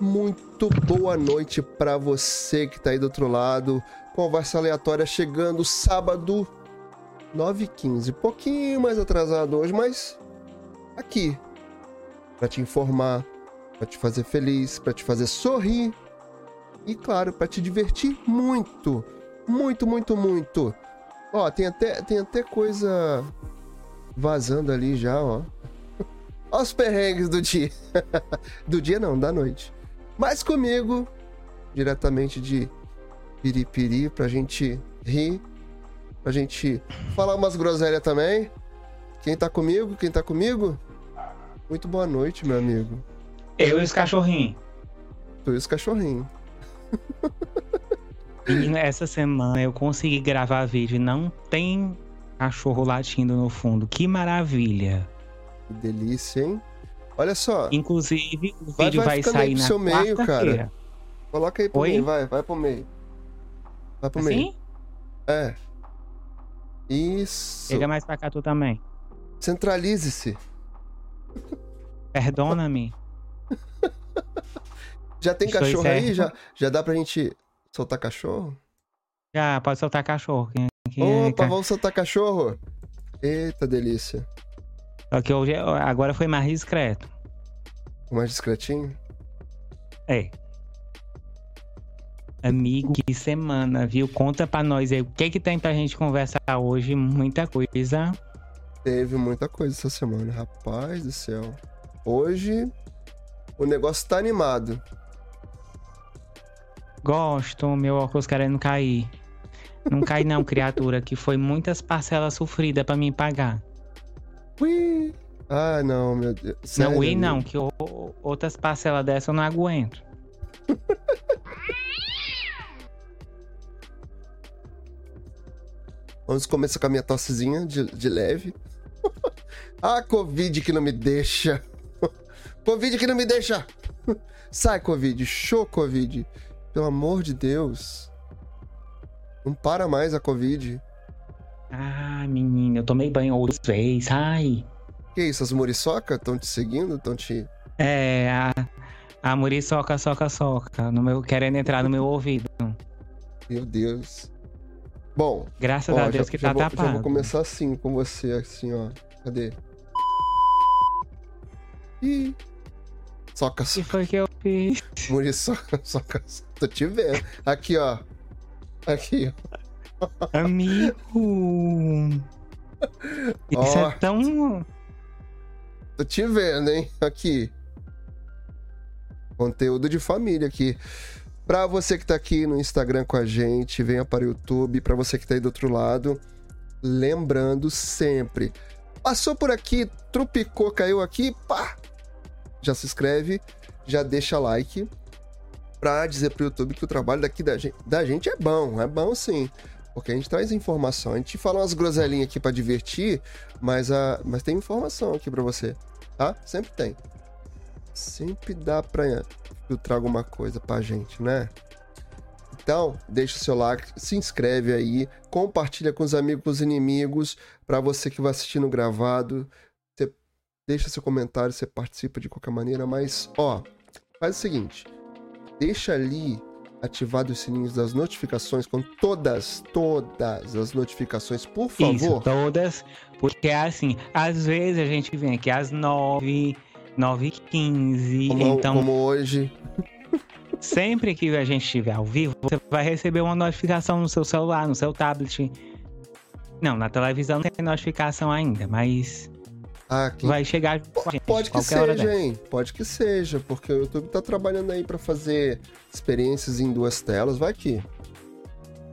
muito boa noite para você que tá aí do outro lado. Conversa aleatória chegando sábado 9h15. Pouquinho mais atrasado hoje, mas aqui para te informar, para te fazer feliz, para te fazer sorrir e claro, para te divertir muito. Muito, muito, muito. Ó, tem até tem até coisa vazando ali já, ó. Olha os perrengues do dia. do dia não, da noite. Mas comigo, diretamente de Piripiri, pra gente rir, pra gente falar umas groselhas também. Quem tá comigo? Quem tá comigo? Muito boa noite, meu amigo. Eu e os cachorrinhos. Tu e os cachorrinhos. Essa semana eu consegui gravar vídeo e não tem cachorro latindo no fundo. Que maravilha. Que delícia, hein? Olha só. Inclusive, o vai, vídeo vai, vai sair na meio, cara. Coloca aí pro Oi? meio, vai, vai pro meio. Vai pro assim? meio. É. Isso. Chega mais pra cá tu também. Centralize-se. Perdona-me. já tem Estou cachorro aí? Já, já dá pra gente soltar cachorro? Já, pode soltar cachorro. Quem, quem Opa, é... vamos soltar cachorro? Eita, delícia. Só que hoje, agora foi mais discreto. Mais discretinho? É. Amigo, que semana, viu? Conta pra nós aí o que que tem pra gente conversar hoje. Muita coisa. Teve muita coisa essa semana, rapaz do céu. Hoje o negócio tá animado. Gosto, meu óculos querendo cair. Não cai não, criatura, que foi muitas parcelas sofridas para mim pagar. Ui. Ah, não, meu Deus. Sério, não, ui não, que outras parcelas dessa eu não aguento. Vamos começar com a minha tossezinha de, de leve. ah, Covid que não me deixa. Covid que não me deixa. Sai, Covid. Show, Covid. Pelo amor de Deus. Não para mais a Covid. Ah, menina, eu tomei banho outras vezes, ai. Que isso, as muriçoca estão te seguindo? Estão te. É, a, a muriçoca, soca, soca, no meu, querendo entrar no meu ouvido. Meu Deus. Bom. Graças ó, a Deus já, que já tá vou, tapado. Já vou começar assim com você, assim, ó. Cadê? Ih. Soca, soca. O que foi que eu fiz? Muriçoca, soca, soca. Tô te vendo. Aqui, ó. Aqui, ó. Amigo! Isso oh, é tão. Tô te vendo, hein? Aqui. Conteúdo de família aqui. Pra você que tá aqui no Instagram com a gente, venha para o YouTube. Pra você que tá aí do outro lado, lembrando sempre. Passou por aqui, trupicou, caiu aqui, pá! Já se inscreve, já deixa like pra dizer pro YouTube que o trabalho daqui da gente, da gente é bom, é bom sim. Porque a gente traz informação. A gente fala umas groselinhas aqui para divertir, mas, a, mas tem informação aqui para você, tá? Sempre tem. Sempre dá pra filtrar alguma coisa pra gente, né? Então, deixa o seu like, se inscreve aí, compartilha com os amigos, com os inimigos, para você que vai assistindo gravado. Você deixa seu comentário, você participa de qualquer maneira, mas ó, faz o seguinte, deixa ali ativado os sininhos das notificações com todas, todas as notificações, por favor. Isso, todas, porque é assim, às vezes a gente vem aqui às nove, nove e quinze, então... Como hoje. Sempre que a gente estiver ao vivo, você vai receber uma notificação no seu celular, no seu tablet. Não, na televisão não tem notificação ainda, mas ah, vai chegar com a gente, Pode que seja, hein? Pode que seja, porque o YouTube tá trabalhando aí para fazer experiências em duas telas. Vai que.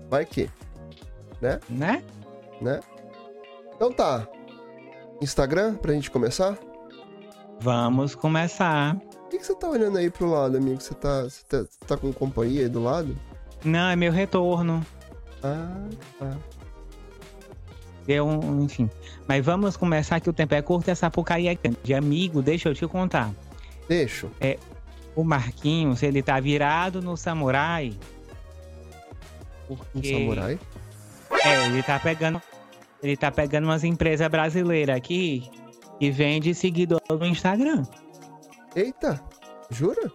Vai que. Né? Né? Né? Então tá. Instagram pra gente começar? Vamos começar. O que, que você tá olhando aí pro lado, amigo? Você tá, você tá, você tá com companhia aí do lado? Não, é meu retorno. Ah, tá. Deu um, enfim. Mas vamos começar que o tempo é curto e essa porcaria é grande. Amigo, deixa eu te contar. Deixa. É, o Marquinhos, ele tá virado no samurai. Porque... Um samurai? É, ele tá pegando. Ele tá pegando umas empresas brasileiras aqui e vende seguidor no Instagram. Eita, jura?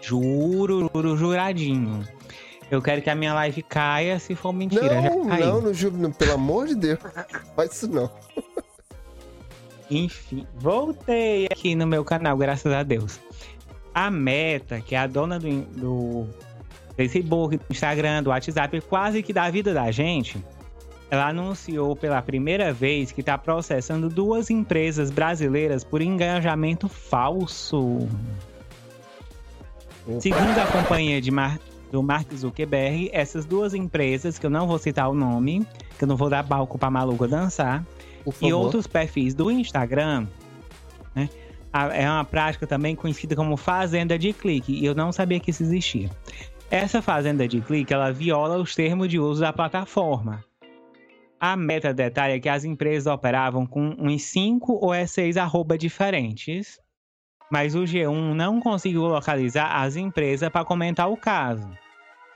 Juro, juro, juradinho. Eu quero que a minha live caia se for mentira. Não, não, não, juro, pelo amor de Deus. Faz isso não. Enfim, voltei aqui no meu canal, graças a Deus. A Meta, que é a dona do, do Facebook, do Instagram, do WhatsApp, quase que da vida da gente, ela anunciou pela primeira vez que está processando duas empresas brasileiras por engajamento falso. Segundo a companhia de Mar do Mark Zuckerberg, essas duas empresas, que eu não vou citar o nome, que eu não vou dar palco para maluco dançar, e outros perfis do Instagram, né? É uma prática também conhecida como fazenda de clique, e eu não sabia que isso existia. Essa fazenda de clique, ela viola os termos de uso da plataforma. A meta detalha que as empresas operavam com uns 5 ou 6 arroba diferentes, mas o G1 não conseguiu localizar as empresas para comentar o caso.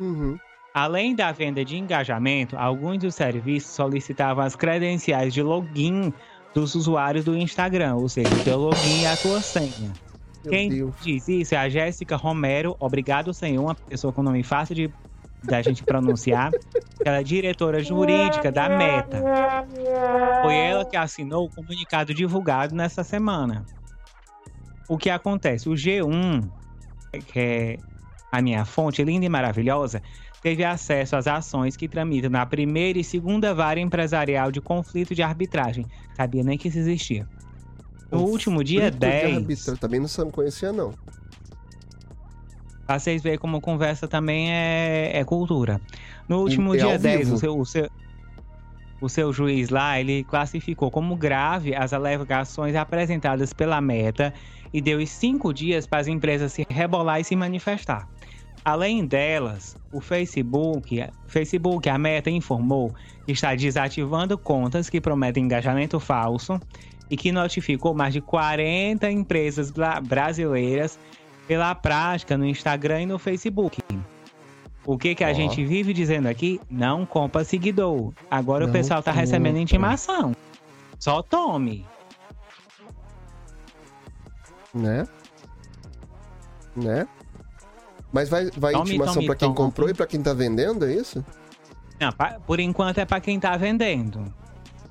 Uhum. Além da venda de engajamento, alguns dos serviços solicitavam as credenciais de login dos usuários do Instagram, ou seja, o teu login e a tua senha. Meu Quem Deus. diz isso é a Jéssica Romero. Obrigado, senhor, uma pessoa com nome fácil de da gente pronunciar. Ela é diretora jurídica da Meta. Foi ela que assinou o comunicado divulgado nessa semana. O que acontece? O G1, que é a minha fonte linda e maravilhosa, teve acesso às ações que tramitam na primeira e segunda vara empresarial de conflito de arbitragem. Sabia nem que isso existia. No conflito último dia 10. também não conhecia, não. Pra vocês verem como conversa também é, é cultura. No último dia 10, o seu, o, seu, o seu juiz lá, ele classificou como grave as alegações apresentadas pela Meta e deu cinco dias para as empresas se rebolar e se manifestar. Além delas, o Facebook, Facebook, a Meta informou que está desativando contas que prometem engajamento falso e que notificou mais de 40 empresas brasileiras pela prática no Instagram e no Facebook. O que que a oh. gente vive dizendo aqui? Não compra seguidor. Agora Não o pessoal tá compra. recebendo intimação. Só tome. Né? Né? Mas vai, vai tome, intimação para quem tome. comprou e para quem tá vendendo, é isso? Não, pra, por enquanto é para quem tá vendendo.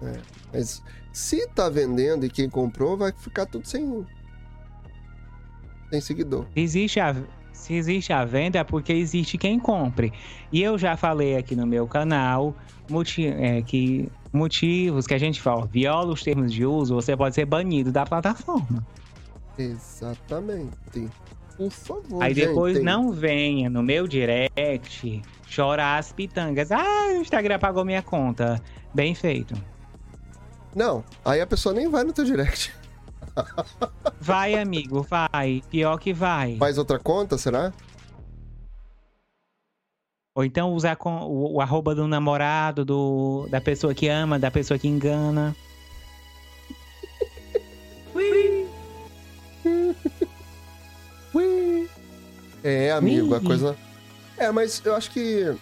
É, mas se tá vendendo e quem comprou, vai ficar tudo sem, sem seguidor. Existe a, se existe a venda é porque existe quem compre. E eu já falei aqui no meu canal motiv é, que motivos que a gente fala, viola os termos de uso, você pode ser banido da plataforma. Exatamente. Por favor. Aí depois gente. não venha no meu direct chorar as pitangas. Ah, o Instagram pagou minha conta. Bem feito. Não, aí a pessoa nem vai no teu direct. Vai, amigo, vai. Pior que vai. Faz outra conta, será? Ou então usar com o, o, arroba do namorado, do, da pessoa que ama, da pessoa que engana. É, amigo, a coisa. É, mas eu acho que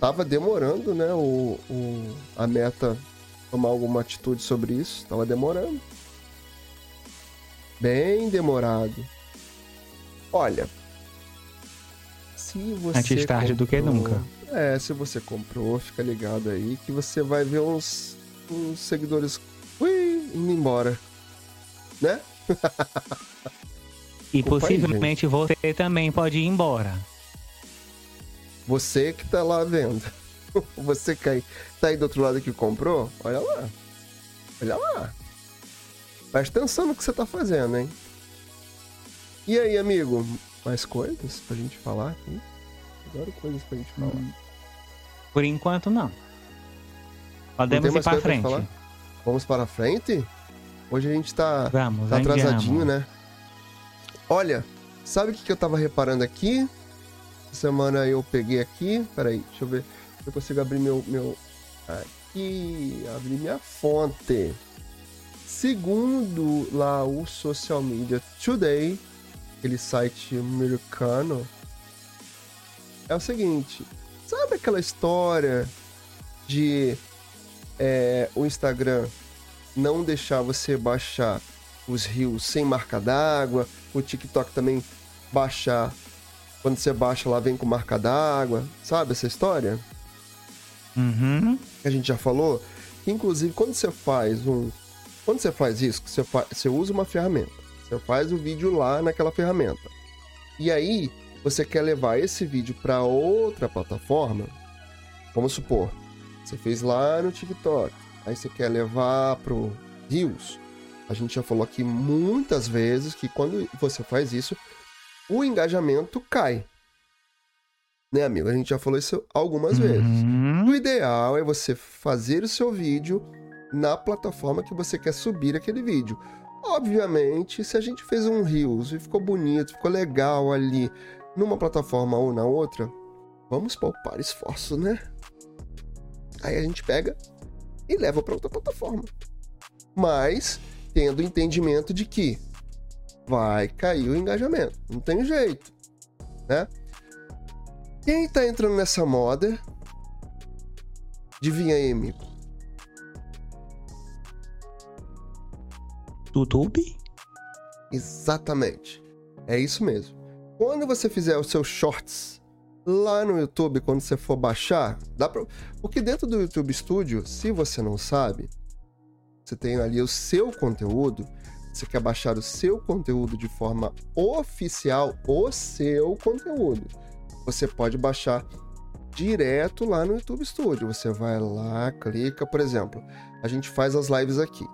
tava demorando, né? O, o, a meta tomar alguma atitude sobre isso. Tava demorando. Bem demorado. Olha. Se você. Antes tarde comprou, do que nunca. É, se você comprou, fica ligado aí que você vai ver uns, uns seguidores ui, indo embora. Né? E possivelmente você também pode ir embora. Você que tá lá vendo. Você que aí, tá aí do outro lado que comprou, olha lá. Olha lá. Presta atenção no que você tá fazendo, hein? E aí, amigo? Mais coisas pra gente falar aqui? Adoro coisas pra gente falar. Hum. Por enquanto, não. Podemos não ir pra frente. Pra Vamos para frente? Hoje a gente tá, Vamos, tá atrasadinho, né? Olha, sabe o que, que eu tava reparando aqui? Semana eu peguei aqui. Peraí, deixa eu ver se eu consigo abrir meu. meu... Aqui, abrir minha fonte. Segundo lá o Social Media Today, aquele site americano, é o seguinte: sabe aquela história de é, o Instagram não deixar você baixar os rios sem marca d'água, o TikTok também baixar Quando você baixa lá, vem com marca d'água. Sabe essa história? Uhum. Que a gente já falou. Inclusive, quando você faz um. Quando você faz isso, você, fa... você usa uma ferramenta. Você faz o vídeo lá naquela ferramenta. E aí, você quer levar esse vídeo para outra plataforma. Vamos supor, você fez lá no TikTok. Aí você quer levar pro Reels. A gente já falou aqui muitas vezes que quando você faz isso, o engajamento cai. Né, amigo? A gente já falou isso algumas uhum. vezes. O ideal é você fazer o seu vídeo na plataforma que você quer subir aquele vídeo. Obviamente, se a gente fez um Reels e ficou bonito, ficou legal ali numa plataforma ou na outra, vamos poupar esforço, né? Aí a gente pega e leva para outra plataforma. Mas tendo o entendimento de que vai cair o engajamento. Não tem jeito, né? Quem tá entrando nessa moda? Adivinha aí, amigo. YouTube? Exatamente. É isso mesmo. Quando você fizer os seus shorts lá no YouTube, quando você for baixar, dá pra... porque dentro do YouTube Studio, se você não sabe, você tem ali o seu conteúdo, você quer baixar o seu conteúdo de forma oficial, o seu conteúdo, você pode baixar direto lá no YouTube Studio. Você vai lá, clica, por exemplo, a gente faz as lives aqui.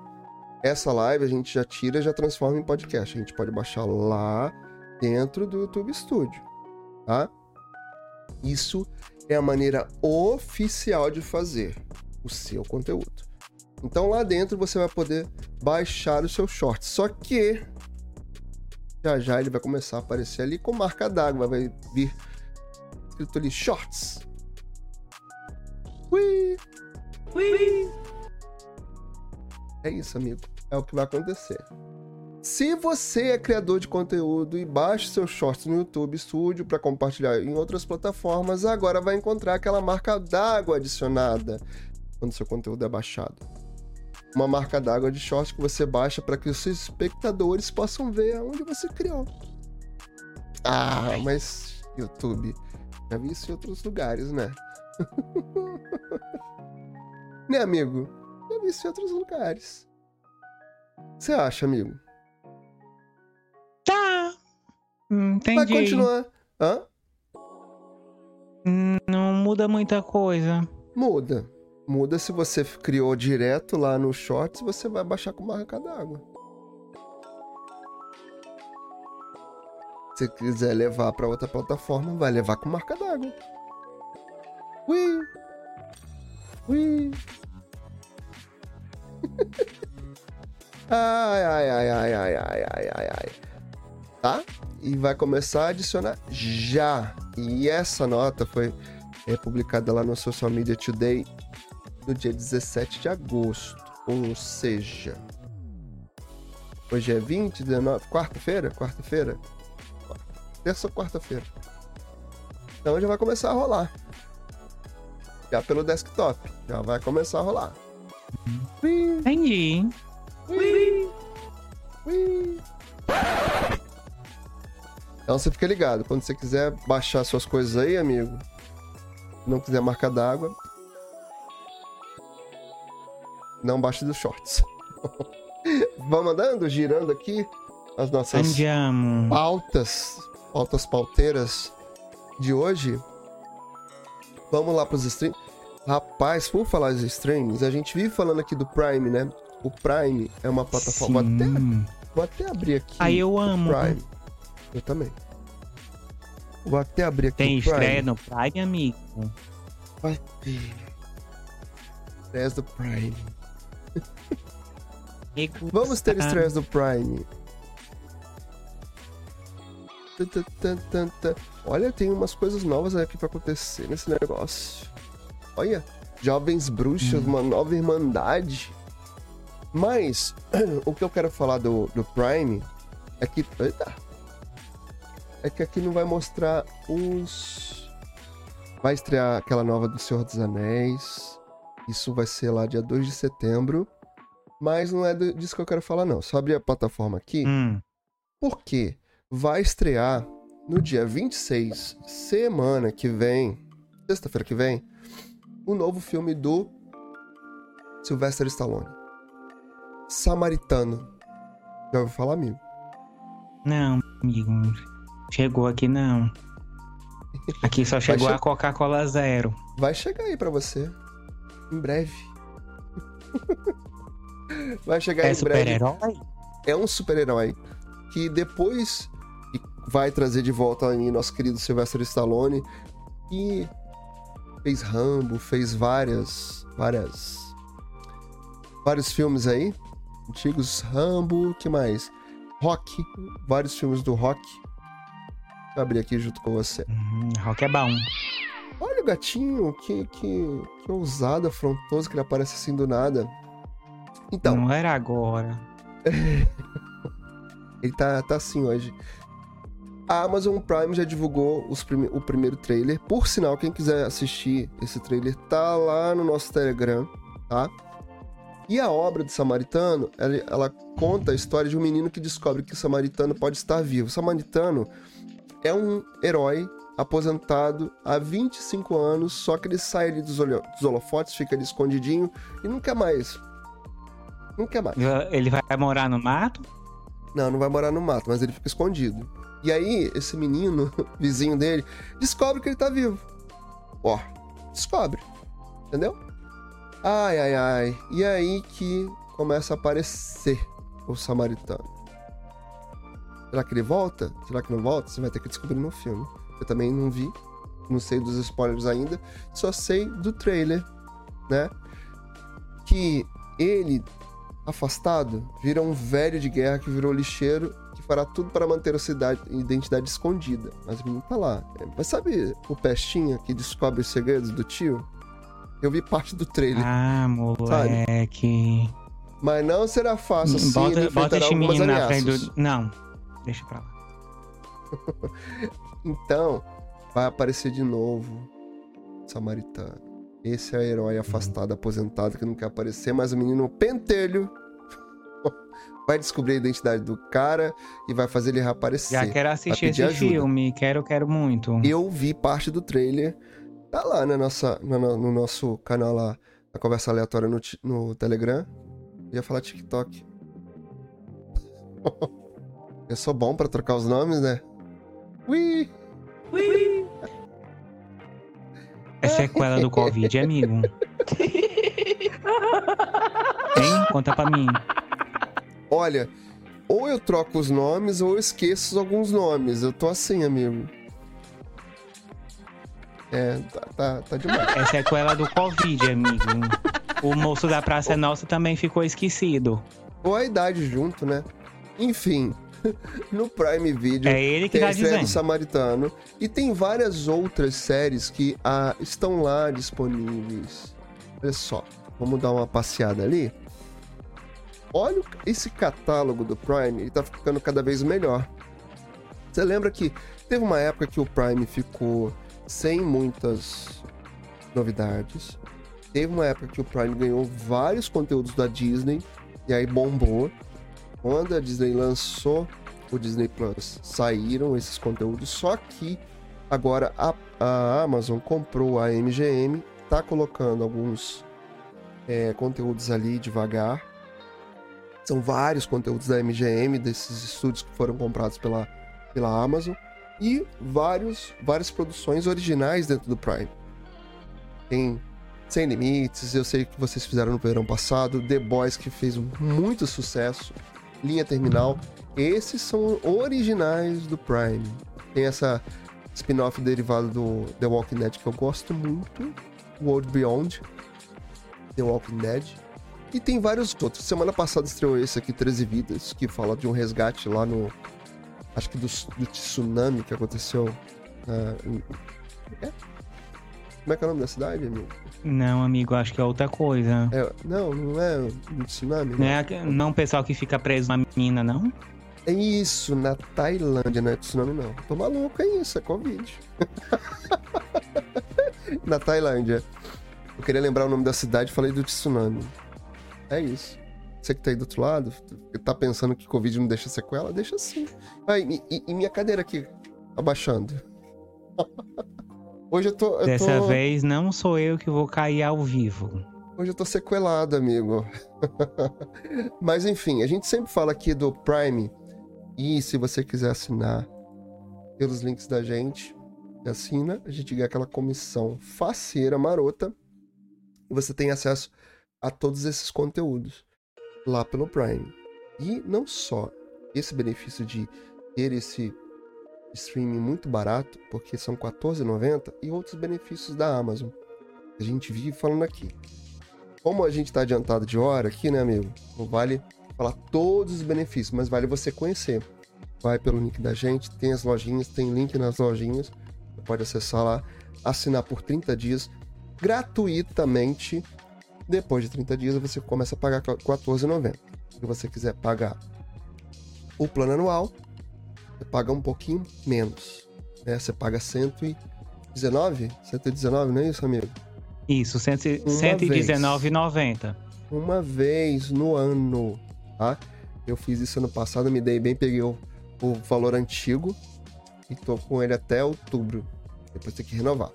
Essa live a gente já tira já transforma em podcast. A gente pode baixar lá dentro do YouTube Studio, tá? Isso é a maneira oficial de fazer o seu conteúdo. Então lá dentro você vai poder baixar o seu short. Só que já já ele vai começar a aparecer ali com marca d'água, vai vir escrito ali shorts. Ui! Ui! É isso, amigo. É o que vai acontecer. Se você é criador de conteúdo e baixa seus shorts no YouTube Studio para compartilhar em outras plataformas, agora vai encontrar aquela marca d'água adicionada quando seu conteúdo é baixado. Uma marca d'água de shorts que você baixa para que os seus espectadores possam ver aonde você criou. Ah, mas YouTube, já vi isso em outros lugares, né? né, amigo? Já vi isso em outros lugares. Você acha, amigo? Tá. Entendi. Vai continuar. Hã? Não muda muita coisa. Muda. Muda se você criou direto lá no Shorts, você vai baixar com marca d'água. Se quiser levar para outra plataforma, vai levar com marca d'água. Ui! Ui! ai, ai, ai, ai, ai, ai, ai, ai, ai tá? E vai começar a adicionar já. E essa nota foi é, publicada lá no Social Media Today no dia 17 de agosto. Ou seja, hoje é 20, 19, quarta-feira? Quarta-feira? Terça ou quarta-feira? Então já vai começar a rolar. Já pelo desktop. Já vai começar a rolar. Entendi. Ui. Ui. Então você fica ligado. Quando você quiser baixar suas coisas aí, amigo, não quiser marca d'água, não baixe dos shorts. Vamos andando, girando aqui as nossas Andiamo. pautas, pautas pauteiras de hoje. Vamos lá para os streams. Rapaz, por falar de streams, a gente vive falando aqui do Prime, né? O Prime é uma plataforma. Vou até, vou até abrir aqui. Aí eu amo. Prime. Eu também. Vou até abrir aqui Tem estreia no Prime, amigo? Vai ter. Estreias do Prime. Vamos ter estreias do Prime. Olha, tem umas coisas novas aqui pra acontecer nesse negócio. Olha, Jovens Bruxas, hum. uma nova irmandade. Mas, o que eu quero falar do, do Prime é que. Eita! é que aqui não vai mostrar os. Vai estrear aquela nova do Senhor dos Anéis. Isso vai ser lá dia 2 de setembro. Mas não é disso que eu quero falar, não. Só abrir a plataforma aqui. Hum. Porque vai estrear no dia 26, semana que vem, sexta-feira que vem, o novo filme do Sylvester Stallone. Samaritano. Já ouviu falar, amigo? Não, amigo. Chegou aqui não. Aqui só chegou che... a Coca-Cola Zero. Vai chegar aí para você. Em breve. Vai chegar é em breve. É super-herói? É um super-herói. Que depois vai trazer de volta aí nosso querido Sylvester Stallone. E fez Rambo, fez várias. várias. vários filmes aí. Antigos Rambo, que mais? Rock, vários filmes do Rock. Vou abrir aqui junto com você. Uhum, rock é bom. O gatinho, que, que, que ousado, afrontoso, que ele aparece assim do nada. Então. Não era agora. ele tá, tá assim hoje. A Amazon Prime já divulgou prime o primeiro trailer. Por sinal, quem quiser assistir esse trailer tá lá no nosso Telegram, tá? E a obra do Samaritano, ela, ela conta a história de um menino que descobre que o Samaritano pode estar vivo. O Samaritano é um herói aposentado há 25 anos, só que ele sai ali dos, dos holofotes, fica ali escondidinho e não quer mais. Não quer mais. Ele vai morar no mato? Não, não vai morar no mato, mas ele fica escondido. E aí, esse menino, vizinho dele, descobre que ele tá vivo. Ó, descobre. Entendeu? Ai, ai, ai. E aí que começa a aparecer o samaritano. Será que ele volta? Será que não volta? Você vai ter que descobrir no filme. Eu também não vi, não sei dos spoilers ainda, só sei do trailer, né? Que ele, afastado, vira um velho de guerra que virou lixeiro que fará tudo para manter a cidade, identidade escondida. Mas o menino tá lá. Mas sabe o Pestinha que descobre os segredos do tio? Eu vi parte do trailer. Ah, moleque. Sabe? Mas não será fácil assim. Bota, bota esse menino na frente do. Não, Deixa pra lá. então, vai aparecer de novo Samaritano. Esse é o herói afastado, aposentado, que não quer aparecer, mas o menino pentelho vai descobrir a identidade do cara e vai fazer ele reaparecer. Já quero assistir esse ajuda. filme, quero, quero muito. Eu vi parte do trailer, tá lá na nossa, no, no nosso canal lá, na conversa aleatória no, no Telegram. Eu ia falar TikTok. Eu sou bom para trocar os nomes, né? Ui! Ui! É sequela do Covid, amigo. Hein? Conta pra mim. Olha, ou eu troco os nomes ou eu esqueço alguns nomes. Eu tô assim, amigo. É, tá, tá, tá demais. É sequela do Covid, amigo. O moço da Praça Nossa também ficou esquecido. Ou a idade junto, né? Enfim, no Prime Video. É ele que tem tá a dizendo. do Samaritano. E tem várias outras séries que ah, estão lá disponíveis. Olha só, vamos dar uma passeada ali. Olha esse catálogo do Prime, ele tá ficando cada vez melhor. Você lembra que teve uma época que o Prime ficou sem muitas novidades. Teve uma época que o Prime ganhou vários conteúdos da Disney e aí bombou. Quando a Disney lançou o Disney Plus, saíram esses conteúdos, só que agora a, a Amazon comprou a MGM, tá colocando alguns é, conteúdos ali devagar. São vários conteúdos da MGM, desses estúdios que foram comprados pela, pela Amazon, e vários, várias produções originais dentro do Prime. Tem Sem Limites, eu sei que vocês fizeram no verão passado, The Boys, que fez muito sucesso linha terminal. Esses são originais do Prime. Tem essa spin-off derivado do The Walking Dead que eu gosto muito, World Beyond, The Walking Dead. E tem vários outros. Semana passada estreou esse aqui, 13 Vidas, que fala de um resgate lá no. Acho que do, do tsunami que aconteceu. Uh, é? Como é que é o nome da cidade, amigo? Não, amigo, acho que é outra coisa. É, não, não é um tsunami. Não, é não o pessoal que fica preso na mina, não? É isso, na Tailândia, não é tsunami, não. Tô maluco, é isso, é Covid. na Tailândia. Eu queria lembrar o nome da cidade falei do tsunami. É isso. Você que tá aí do outro lado, tá pensando que Covid não deixa sequela? Deixa sim. Ah, e, e minha cadeira aqui? abaixando. Hoje eu tô. Eu Dessa tô... vez não sou eu que vou cair ao vivo. Hoje eu tô sequelado, amigo. Mas enfim, a gente sempre fala aqui do Prime. E se você quiser assinar pelos links da gente, assina, a gente ganha aquela comissão faceira, marota. E você tem acesso a todos esses conteúdos lá pelo Prime. E não só esse benefício de ter esse streaming muito barato, porque são R$14,90, e outros benefícios da Amazon. A gente vive falando aqui. Como a gente está adiantado de hora aqui, né, amigo? Não vale falar todos os benefícios, mas vale você conhecer. Vai pelo link da gente, tem as lojinhas, tem link nas lojinhas. Você pode acessar lá, assinar por 30 dias gratuitamente. Depois de 30 dias você começa a pagar R$14,90. Se você quiser pagar o plano anual, você paga um pouquinho menos. Né? Você paga 119? 119, não é isso, amigo? Isso, 119,90. Uma vez no ano, tá? Eu fiz isso ano passado, me dei bem, peguei o, o valor antigo e tô com ele até outubro. Depois tem que renovar.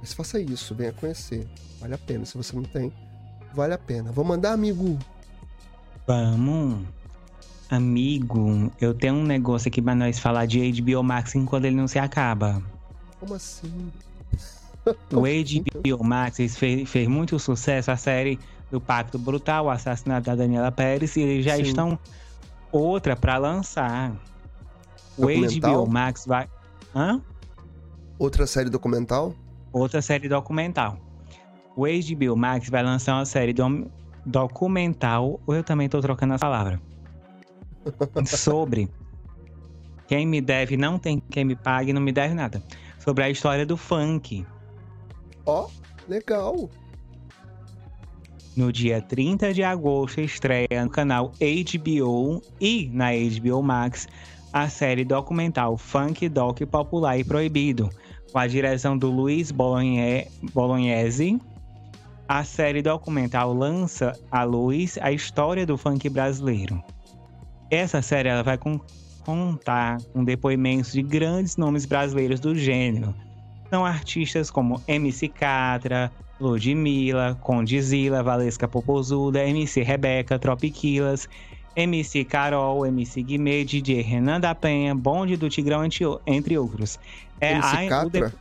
Mas faça isso, venha conhecer. Vale a pena. Se você não tem, vale a pena. Vou mandar, amigo. Vamos. Amigo, eu tenho um negócio aqui pra nós falar de HBO Max enquanto ele não se acaba. Como assim? o HBO Max fez, fez, muito sucesso a série do Pacto Brutal, o assassinato da Daniela Pérez, e eles já Sim. estão outra para lançar. O HBO Max vai. Hã? Outra série documental? Outra série documental. O HBO Max vai lançar uma série do... documental. Ou eu também tô trocando as palavras sobre quem me deve não tem quem me pague, não me deve nada. Sobre a história do funk. Ó, oh, legal. No dia 30 de agosto estreia no canal HBO e na HBO Max a série documental Funk Doc Popular e Proibido, com a direção do Luiz Bolognese. A série documental lança à luz a história do funk brasileiro. Essa série ela vai com, contar com depoimentos de grandes nomes brasileiros do gênero. São artistas como MC Catra, Ludmilla, Condizila, Valesca Popozuda, MC Rebeca, Tropiquilas, MC Carol, MC Guimê, DJ Renan da Penha, Bonde do Tigrão, entre outros. É MC a, Catra? De...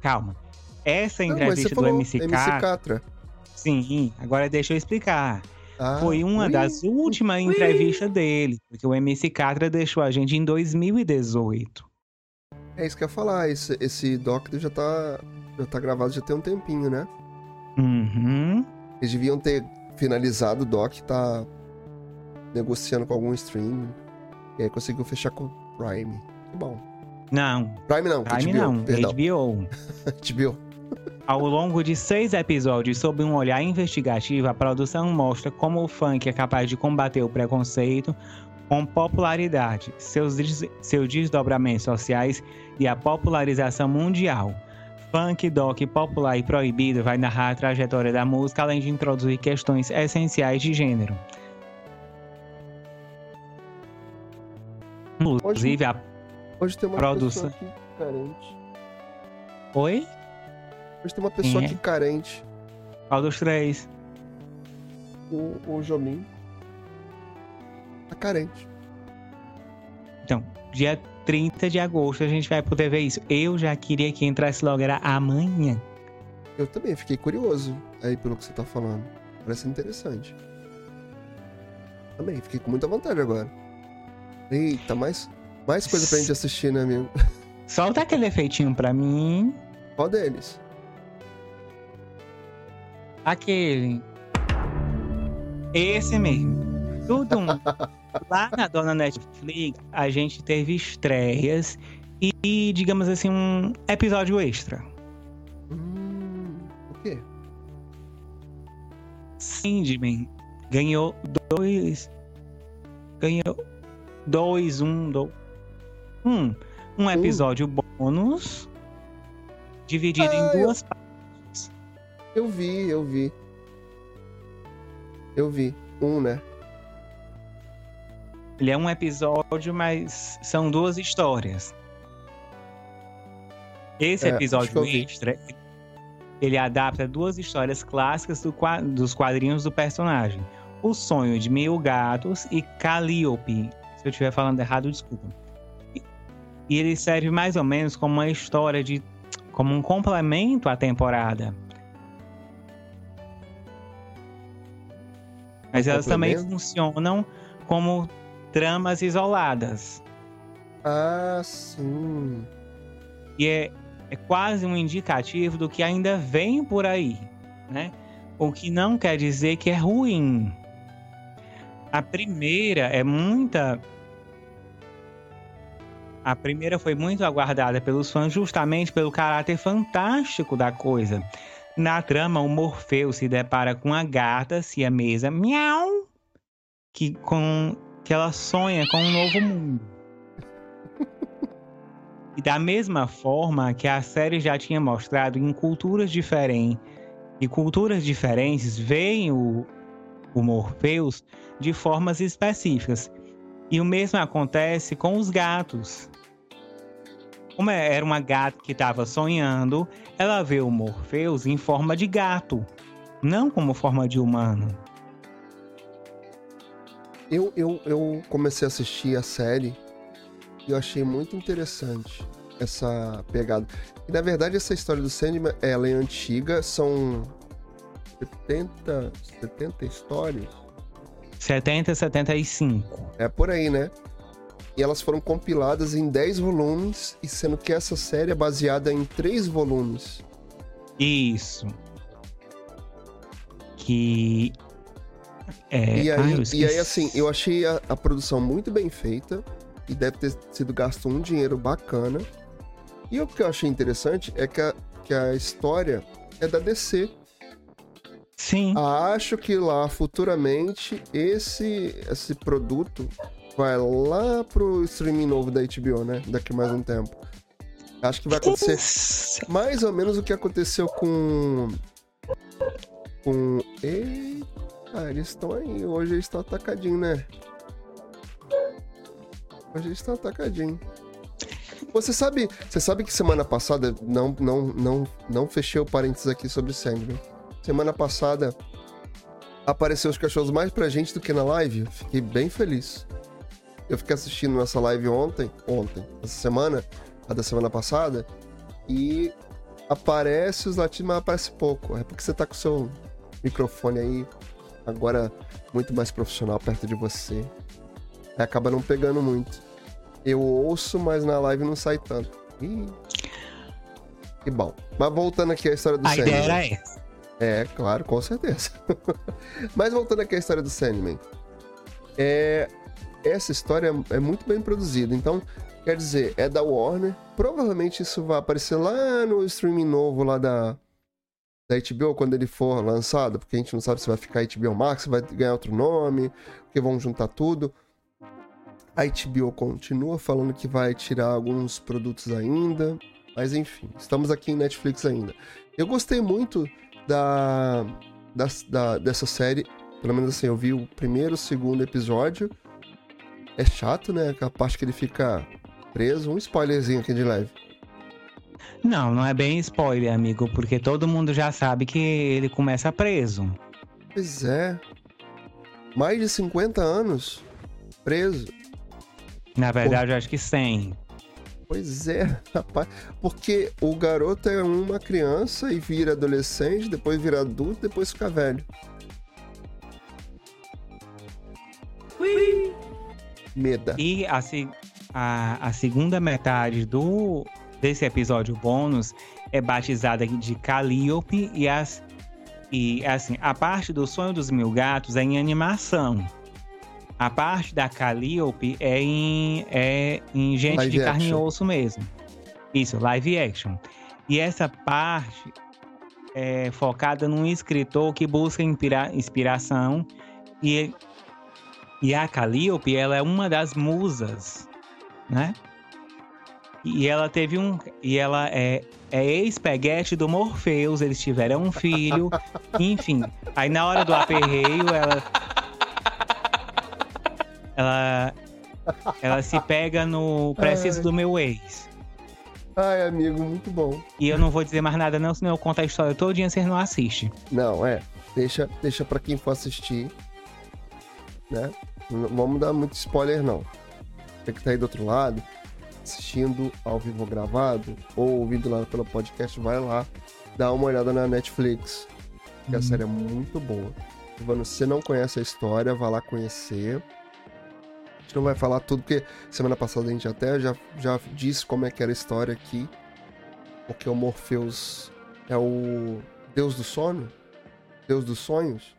Calma. Essa entrevista Não, do MC, MC Catra... Catra. Sim, agora deixa eu explicar. Ah, foi uma ui, das últimas entrevistas dele, porque o MC Catra deixou a gente em 2018. É isso que eu ia falar, esse, esse doc já tá, já tá gravado já tem um tempinho, né? Uhum. Eles deviam ter finalizado o doc, tá negociando com algum stream. E aí conseguiu fechar com o Prime. Que bom. Não. Prime não, Prime HBO, não, perdão. HBO. HBO. Ao longo de seis episódios, sob um olhar investigativo, a produção mostra como o funk é capaz de combater o preconceito com popularidade, seus, seus desdobramentos sociais e a popularização mundial. Funk, doc, popular e proibido vai narrar a trajetória da música, além de introduzir questões essenciais de gênero. Inclusive, a hoje tem uma produção. Aqui carente. Oi? Hoje tem uma pessoa é? aqui carente. Qual dos três? O, o Jomim. Tá carente. Então, dia 30 de agosto a gente vai poder ver isso. Eu já queria que entrasse logo, era amanhã. Eu também fiquei curioso aí pelo que você tá falando. Parece interessante. Também, fiquei com muita vontade agora. Eita, mais, mais coisa pra gente assistir, né, amigo? Solta aquele efeitinho pra mim. Qual deles? Aquele. Esse mesmo. Tudo. Lá na dona Netflix, a gente teve estreias e, digamos assim, um episódio extra. Hum, o quê? Sandman ganhou dois. Ganhou dois, um, dois. Um, um episódio uh. bônus dividido ah, em duas partes. Eu vi, eu vi. Eu vi. Um, né? Ele é um episódio, mas são duas histórias. Esse é, episódio extra, ele adapta duas histórias clássicas do, dos quadrinhos do personagem. O Sonho de Mil Gatos e Calliope. Se eu estiver falando errado, desculpa. E ele serve mais ou menos como uma história de. como um complemento à temporada. Mas elas também funcionam como tramas isoladas. Ah, sim. E é, é quase um indicativo do que ainda vem por aí, né? O que não quer dizer que é ruim. A primeira é muita. A primeira foi muito aguardada pelos fãs justamente pelo caráter fantástico da coisa. Na trama, o Morfeu se depara com a gata siamesa Miau, que, com, que ela sonha com um novo mundo. E da mesma forma que a série já tinha mostrado em culturas diferentes, e culturas diferentes veem o, o Morpheus de formas específicas. E o mesmo acontece com os gatos. Como é, era uma gata que estava sonhando, ela vê o Morpheus em forma de gato, não como forma de humano. Eu, eu, eu comecei a assistir a série e eu achei muito interessante essa pegada. E na verdade essa história do Sandman, ela é antiga, são 70, 70 histórias. 70, 75. É por aí, né? E elas foram compiladas em 10 volumes, e sendo que essa série é baseada em 3 volumes. Isso. Que. É... E, aí, Ai, e aí, assim, eu achei a, a, produção muito bem feita, e deve ter sido gasto um dinheiro bacana. E o que eu achei interessante é que a, que a história é da DC. Sim. Acho que lá futuramente esse, esse produto vai lá pro streaming novo da HBO, né? Daqui mais um tempo. Acho que vai acontecer mais ou menos o que aconteceu com. Com. Eita, eles estão aí. Hoje eles estão atacadinhos, né? Hoje eles estão atacadinhos. Você sabe, você sabe que semana passada, não, não, não, não fechei o parênteses aqui sobre Sandman. Semana passada apareceu os cachorros mais pra gente do que na live. Fiquei bem feliz. Eu fiquei assistindo essa live ontem, ontem, essa semana, a da semana passada, e aparece os latidos, mas aparece pouco. É porque você tá com o seu microfone aí, agora muito mais profissional perto de você. Aí acaba não pegando muito. Eu ouço, mas na live não sai tanto. Ih. Que bom. Mas voltando aqui à história do a Sandman. Ideia era essa. É, claro, com certeza. mas voltando aqui à história do Sandman. É, essa história é muito bem produzida. Então, quer dizer, é da Warner. Provavelmente isso vai aparecer lá no streaming novo lá da, da HBO quando ele for lançado, porque a gente não sabe se vai ficar HBO Max, vai ganhar outro nome, porque vão juntar tudo. A HBO continua falando que vai tirar alguns produtos ainda, mas enfim, estamos aqui em Netflix ainda. Eu gostei muito da, da, da dessa série, pelo menos assim, eu vi o primeiro, o segundo episódio é chato, né? Aquela parte que ele fica preso. Um spoilerzinho aqui de leve. Não, não é bem spoiler, amigo, porque todo mundo já sabe que ele começa preso. Pois é. Mais de 50 anos preso. Na verdade, Por... eu acho que 100. Pois é, rapaz. Porque o garoto é uma criança e vira adolescente, depois vira adulto, depois fica velho. Meda. E a, a, a segunda metade do desse episódio bônus é batizada de Calliope e as e assim, a parte do sonho dos mil gatos é em animação. A parte da Calliope é em, é em gente live de carne action. e osso mesmo. Isso, live action. E essa parte é focada num escritor que busca inspira inspiração e e a Calliope, ela é uma das musas, né? E ela teve um. E ela é, é ex-peguete do Morpheus, eles tiveram um filho, enfim. Aí na hora do aperreio, ela. Ela, Ela se pega no preciso do meu ex. Ai, amigo, muito bom. E eu não vou dizer mais nada, não, senão eu conto a história todinha você não assiste. Não, é. Deixa, deixa pra quem for assistir. Né? Não vamos dar muito spoiler, não. Você que tá aí do outro lado, assistindo ao vivo gravado, ou ouvindo lá pelo podcast, vai lá, dá uma olhada na Netflix. Que hum. a série é muito boa. Se você não conhece a história, vá lá conhecer. A gente não vai falar tudo, porque semana passada a gente até já, já disse como é que era a história aqui. Porque o Morpheus é o deus do sono? Deus dos sonhos?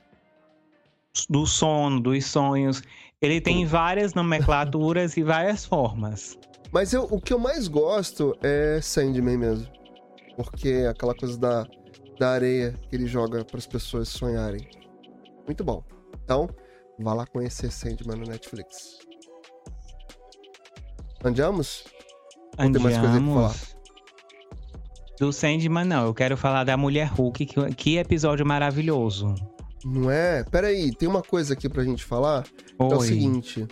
Do sono, dos sonhos. Ele tem várias nomenclaturas e várias formas. Mas eu, o que eu mais gosto é Sandman mesmo. Porque é aquela coisa da, da areia que ele joga para as pessoas sonharem. Muito bom. Então, vá lá conhecer Sandman no Netflix. Andiamos? Andiamos. Tem mais coisa pra falar? Do Sandman, não. Eu quero falar da Mulher Hulk. Que, que episódio maravilhoso. Não é? Peraí, tem uma coisa aqui pra gente falar. Oi. É o seguinte.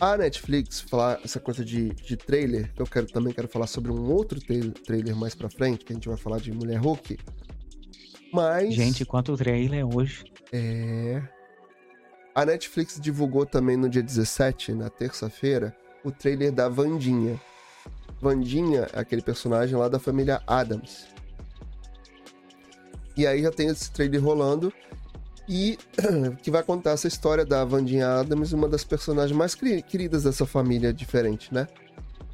A Netflix, falar essa coisa de, de trailer, eu quero também quero falar sobre um outro trailer mais pra frente, que a gente vai falar de Mulher Hulk. Mas. Gente, quanto trailer hoje. É. A Netflix divulgou também no dia 17, na terça-feira, o trailer da Vandinha. Vandinha é aquele personagem lá da família Adams. E aí já tem esse trailer rolando. E que vai contar essa história da Vandinha Adams, uma das personagens mais queridas dessa família diferente, né?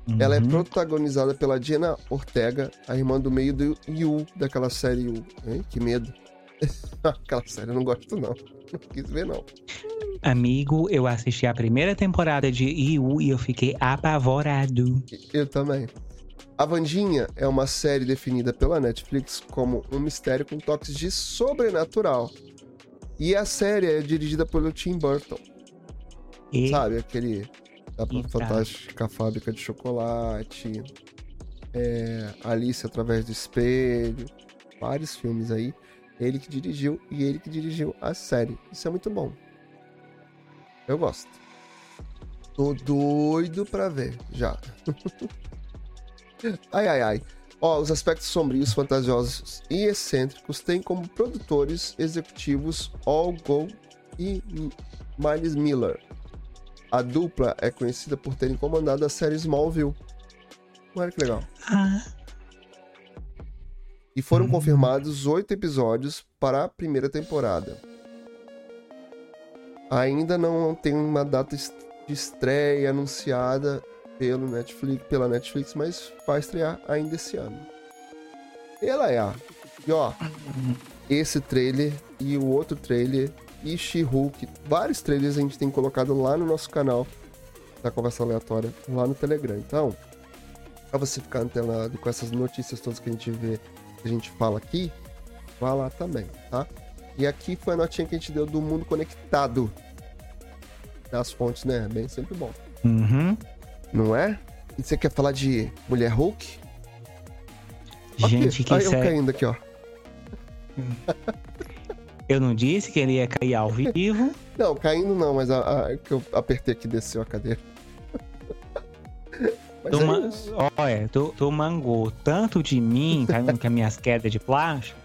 Uhum. Ela é uhum. protagonizada pela Jenna Ortega, a irmã do meio do Yu, daquela série Yu. Hein? Que medo. Aquela série eu não gosto, não. Não quis ver, não. Amigo, eu assisti a primeira temporada de Yu e eu fiquei apavorado. Eu também. A Vandinha é uma série definida pela Netflix como um mistério com toques de sobrenatural. E a série é dirigida pelo Tim Burton. E... Sabe, aquele da e Fantástica tá. Fábrica de Chocolate, é, Alice através do espelho, vários filmes aí. Ele que dirigiu e ele que dirigiu a série. Isso é muito bom. Eu gosto. Tô doido pra ver já. ai, ai, ai. Ó, os aspectos sombrios, fantasiosos e excêntricos têm como produtores executivos All Gold e Miles Miller. A dupla é conhecida por terem comandado a série Smallville. Olha que legal. Ah. E foram hum. confirmados oito episódios para a primeira temporada. Ainda não tem uma data de estreia anunciada pelo Netflix, pela Netflix, mas vai estrear ainda esse ano. Ela é a. E ó, esse trailer e o outro trailer e She-Hulk, vários trailers a gente tem colocado lá no nosso canal da Conversa Aleatória, lá no Telegram. Então, pra você ficar antenado com essas notícias todas que a gente vê, que a gente fala aqui, vá lá também, tá? E aqui foi a notinha que a gente deu do mundo conectado. Das fontes, né? Bem sempre bom. Uhum. Não é? E você quer falar de Mulher Hulk? Gente, aqui. que Aí eu caindo aqui, ó. Eu não disse que ele ia cair ao vivo. Não, caindo não, mas a, a que eu apertei aqui desceu a cadeira. tu, é ma... Olha, tu, tu mangou tanto de mim, caindo com as minhas quedas de plástico,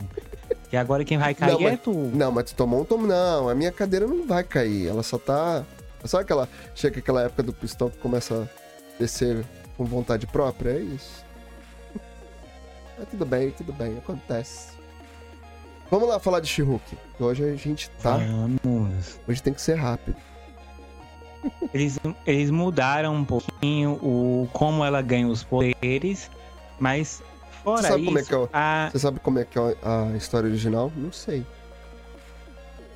que agora quem vai cair não, é mas, tu. Não, mas tu tomou um tomo. Não, a minha cadeira não vai cair. Ela só tá. Sabe aquela. Chega aquela época do pistão que começa descer com vontade própria, é isso. Mas tudo bem, tudo bem, acontece. Vamos lá falar de She-Hulk. Hoje a gente tá. Vamos. Hoje tem que ser rápido. Eles, eles mudaram um pouquinho o como ela ganha os poderes, mas fora Você sabe isso, como é que é, a... Você sabe como é que é a história original? Não sei.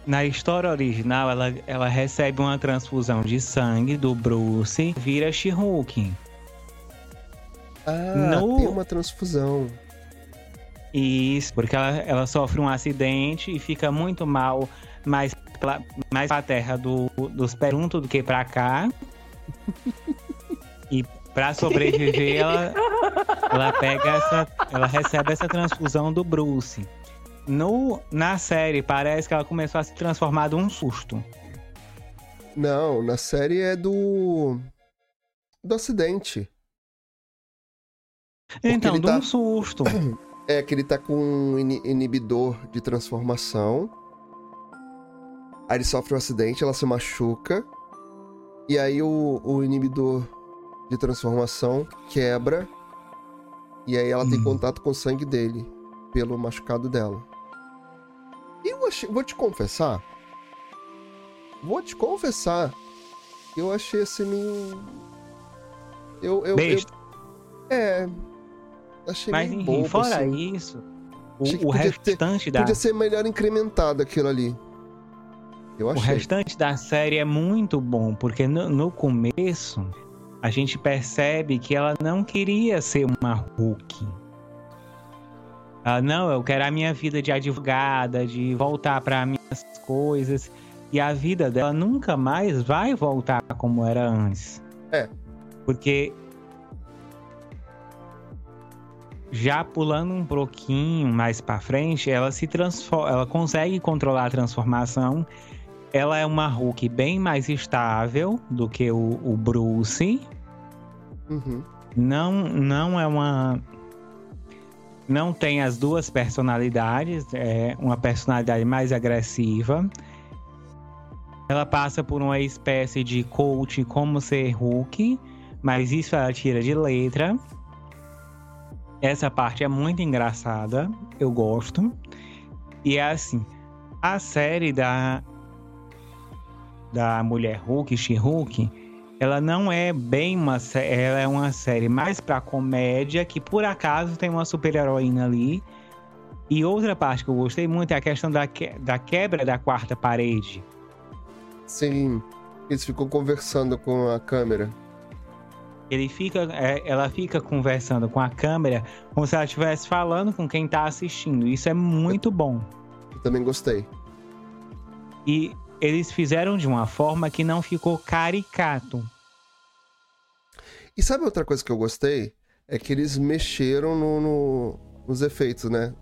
Na história original, ela, ela recebe uma transfusão de sangue do Bruce vira She-Hulk. Ah, no... tem uma transfusão. Isso, porque ela, ela sofre um acidente e fica muito mal, mais, mais pra terra do, dos peruntos do que pra cá. E pra sobreviver, ela, ela pega essa. Ela recebe essa transfusão do Bruce. No, na série, parece que ela começou a se transformar de um susto. Não, na série é do. do acidente. então, dá tá... um susto. É que ele tá com um inibidor de transformação. Aí ele sofre um acidente, ela se machuca. E aí o, o inibidor de transformação quebra. E aí ela hum. tem contato com o sangue dele, pelo machucado dela. Eu achei, vou te confessar. Vou te confessar. Eu achei assim meio. Eu. eu, eu é. Achei Mas meio bobo, fora assim. isso, o, o restante ter, da. Podia ser melhor incrementado aquilo ali. Eu achei. O restante da série é muito bom, porque no, no começo a gente percebe que ela não queria ser uma Hulk. Ela, não, eu quero a minha vida de advogada, de voltar para minhas coisas. E a vida dela nunca mais vai voltar como era antes. É. Porque já pulando um pouquinho mais para frente, ela se transforma, ela consegue controlar a transformação. Ela é uma Hulk bem mais estável do que o, o Bruce. Uhum. Não, não é uma não tem as duas personalidades, é uma personalidade mais agressiva. Ela passa por uma espécie de coach como ser Hulk, mas isso ela tira de letra. Essa parte é muito engraçada, eu gosto. E é assim, a série da da mulher Hulk, She-Hulk, ela não é bem uma ela é uma série mais para comédia que por acaso tem uma super-heroína ali. E outra parte que eu gostei muito é a questão da, que, da quebra da quarta parede. Sim, eles ficam conversando com a câmera. Ele fica, é, ela fica conversando com a câmera como se ela estivesse falando com quem tá assistindo. Isso é muito bom. Eu também gostei. E eles fizeram de uma forma que não ficou caricato. E sabe outra coisa que eu gostei? É que eles mexeram no, no nos efeitos, né?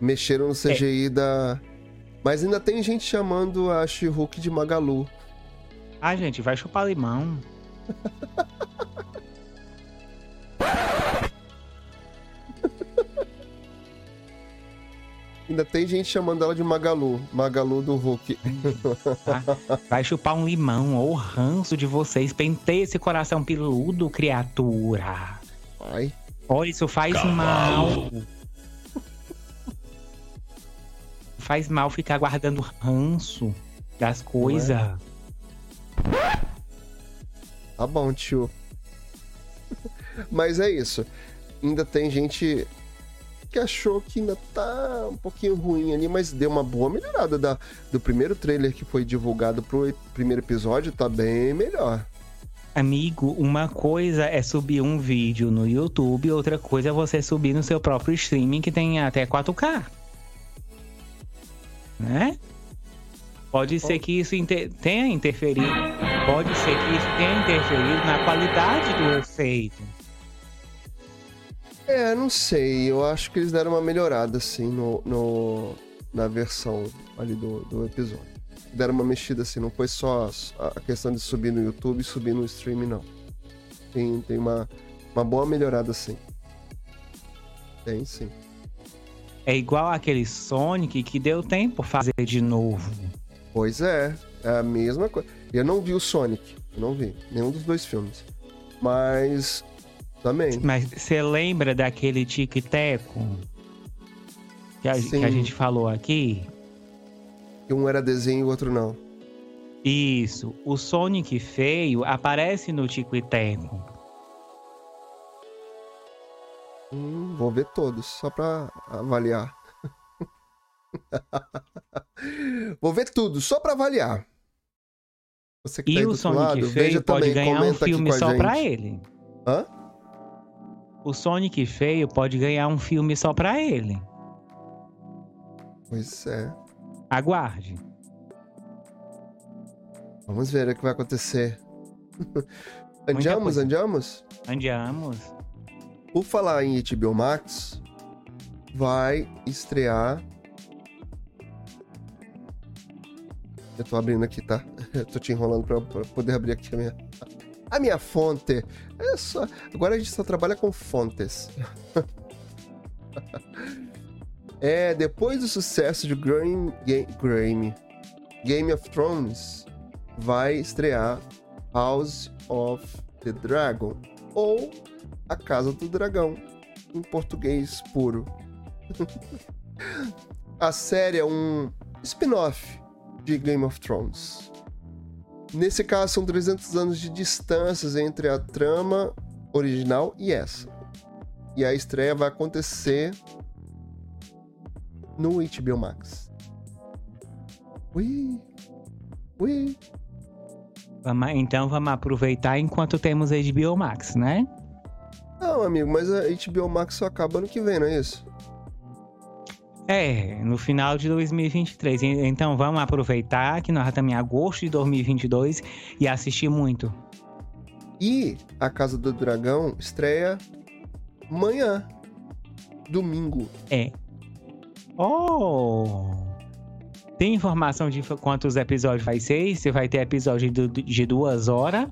Mexeram no CGI é. da. Mas ainda tem gente chamando a she de Magalu. Ah, gente, vai chupar limão. Ainda tem gente chamando ela de Magalu. Magalu do Hulk. Vai chupar um limão ou ranço de vocês. Pentei esse coração peludo, criatura. Ai. Olha, isso faz Cavalo. mal. Faz mal ficar guardando ranço das coisas. É? Tá bom, tio. Mas é isso. Ainda tem gente que achou que ainda tá um pouquinho ruim ali, mas deu uma boa melhorada da, do primeiro trailer que foi divulgado pro primeiro episódio, tá bem melhor. Amigo, uma coisa é subir um vídeo no YouTube, outra coisa é você subir no seu próprio streaming que tem até 4K. Né? Pode ser que isso inter tenha interferido. Pode ser que isso tenha interferido na qualidade do efeito. É, não sei. Eu acho que eles deram uma melhorada, assim, no, no na versão ali do, do episódio. Deram uma mexida, assim. Não foi só a questão de subir no YouTube e subir no streaming, não. Tem, tem uma, uma boa melhorada, sim. Tem, sim. É igual aquele Sonic que deu tempo fazer de novo. Pois é, é a mesma coisa. Eu não vi o Sonic, eu não vi nenhum dos dois filmes. Mas também. Mas você lembra daquele tic-teco que, a, que a gente falou aqui? Que um era desenho e o outro não. Isso. O Sonic feio aparece no Tico e Teco. Hum, vou ver todos, só pra avaliar. vou ver tudo, só pra avaliar. Você que e tá o Sonic lado, feio pode também, ganhar um filme só pra ele. Hã? O Sonic feio pode ganhar um filme só pra ele. Pois é. Aguarde. Vamos ver o que vai acontecer. andiamos, andiamos? Andiamos. Por falar em HBO Max, vai estrear. Eu tô abrindo aqui, tá? Eu tô te enrolando pra, pra poder abrir aqui a minha, a minha fonte. É só. Agora a gente só trabalha com fontes. é, depois do sucesso de Game, Game, Game of Thrones, vai estrear House of the Dragon ou A Casa do Dragão, em português puro. a série é um spin-off de Game of Thrones. Nesse caso, são 300 anos de distâncias entre a trama original e essa. E a estreia vai acontecer no HBO Max. Ui! Ui! Vamos, então vamos aproveitar enquanto temos HBO Max, né? Não, amigo, mas a HBO Max só acaba ano que vem, não é isso? É, no final de 2023. Então vamos aproveitar que nós estamos em agosto de 2022 e assistir muito. E A Casa do Dragão estreia amanhã, domingo. É. Oh! Tem informação de quantos episódios vai ser? Se vai ter episódio de duas horas?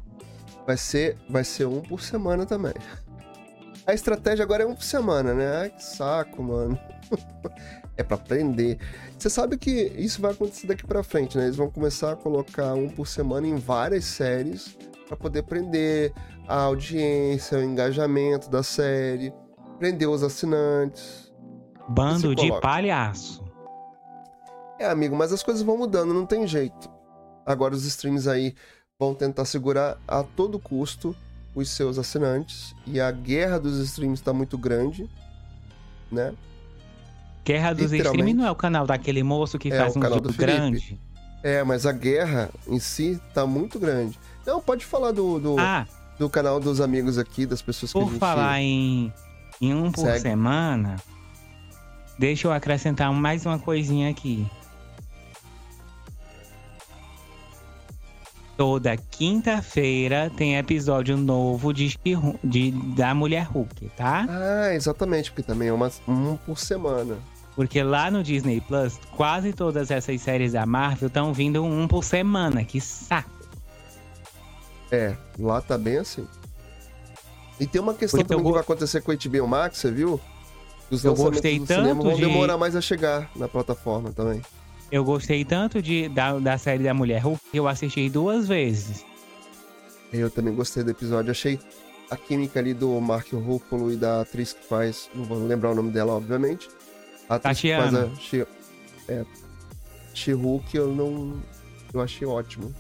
Vai ser, vai ser um por semana também. A estratégia agora é um por semana, né? Ai, que saco, mano. é para aprender. Você sabe que isso vai acontecer daqui para frente, né? Eles vão começar a colocar um por semana em várias séries para poder prender a audiência, o engajamento da série, prender os assinantes. Bando de palhaço. É, amigo, mas as coisas vão mudando, não tem jeito. Agora os streams aí vão tentar segurar a todo custo os seus assinantes e a guerra dos streams está muito grande, né? Guerra dos Streams não é o canal daquele moço que é faz um jogo grande? É, mas a guerra em si tá muito grande. Não, pode falar do, do, ah, do canal dos amigos aqui, das pessoas que Por falar em, em um por segue. semana, deixa eu acrescentar mais uma coisinha aqui. Toda quinta-feira tem episódio novo de, de, da Mulher Hulk, tá? Ah, exatamente, porque também é uma, um por semana. Porque lá no Disney Plus, quase todas essas séries da Marvel estão vindo um por semana. Que saco. É, lá tá bem assim. E tem uma questão também que vai acontecer com o HBO Max, você viu? Os eu gostei do tanto cinema vão de... demorar mais a chegar na plataforma também. Eu gostei tanto de, da, da série da Mulher Hulk que eu assisti duas vezes. Eu também gostei do episódio. Achei a química ali do Mark Ruffalo e da atriz que faz, não vou lembrar o nome dela, obviamente. A atriz que faz a é, She-Hulk eu não. Eu achei ótimo.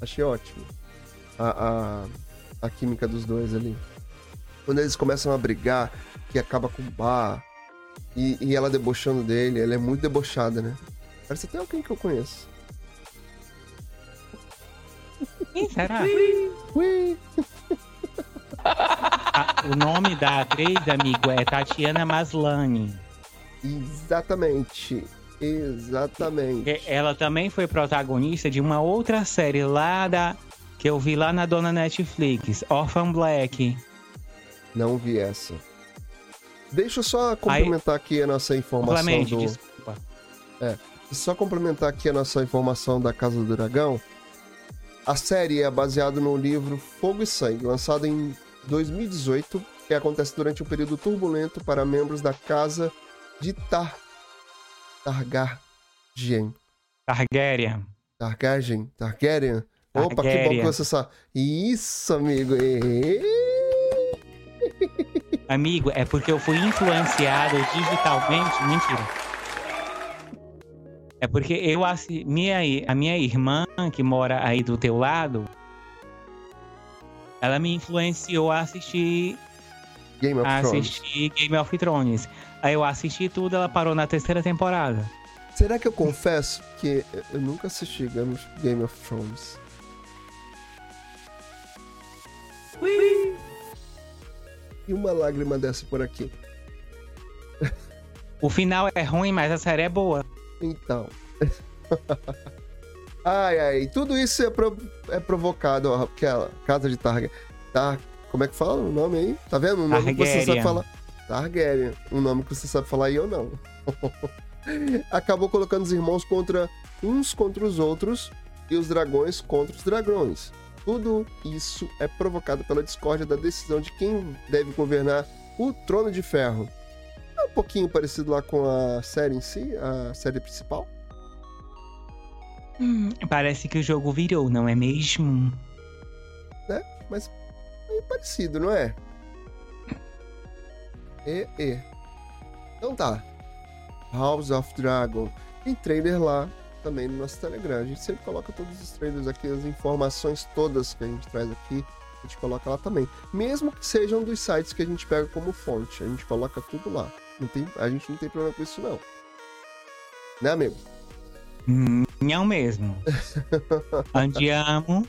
Achei ótimo. A, a, a química dos dois ali. Quando eles começam a brigar, que acaba com o bar, e, e ela debochando dele, ela é muito debochada, né? Parece até alguém que eu conheço. Será? Ui. o nome da atriz, amigo, é Tatiana Maslany. Exatamente. Exatamente. Ela também foi protagonista de uma outra série lá da. que eu vi lá na dona Netflix, Orphan Black. Não vi essa. Deixa eu só complementar Aí, aqui a nossa informação do. Desculpa. É. Só complementar aqui a nossa informação da Casa do Dragão. A série é baseada no livro Fogo e Sangue, lançado em 2018, que acontece durante um período turbulento para membros da Casa de Tar... Targaryen. Targaryen. Targaryen. Targaryen. Opa, que bom que você sabe. Isso, amigo. Amigo, é porque eu fui influenciado digitalmente. Mentira. É porque eu minha, a minha irmã, que mora aí do teu lado, ela me influenciou a assistir Game of a Thrones. assistir Game of Thrones. Aí eu assisti tudo, ela parou na terceira temporada. Será que eu confesso que eu nunca assisti Game of Thrones? Ui. E uma lágrima dessa por aqui. O final é ruim, mas a série é boa. Então. ai, ai. Tudo isso é, pro, é provocado, ó. Aquela casa de Targa. Tar, como é que fala o nome aí? Tá vendo? Um nome Targaryen. que você sabe falar. Targaryen. Um nome que você sabe falar e eu não. Acabou colocando os irmãos contra uns contra os outros e os dragões contra os dragões. Tudo isso é provocado pela discórdia da decisão de quem deve governar o Trono de Ferro. É um pouquinho parecido lá com a série em si, a série principal. Hum, parece que o jogo virou, não é mesmo? Né? Mas é parecido, não é? E, e. Então tá. House of Dragon. Tem trailer lá também no nosso Telegram. A gente sempre coloca todos os trailers aqui, as informações todas que a gente traz aqui, a gente coloca lá também. Mesmo que sejam dos sites que a gente pega como fonte, a gente coloca tudo lá. Não tem, a gente não tem problema com isso, não. Né, amigo? Não mesmo. Andiamo.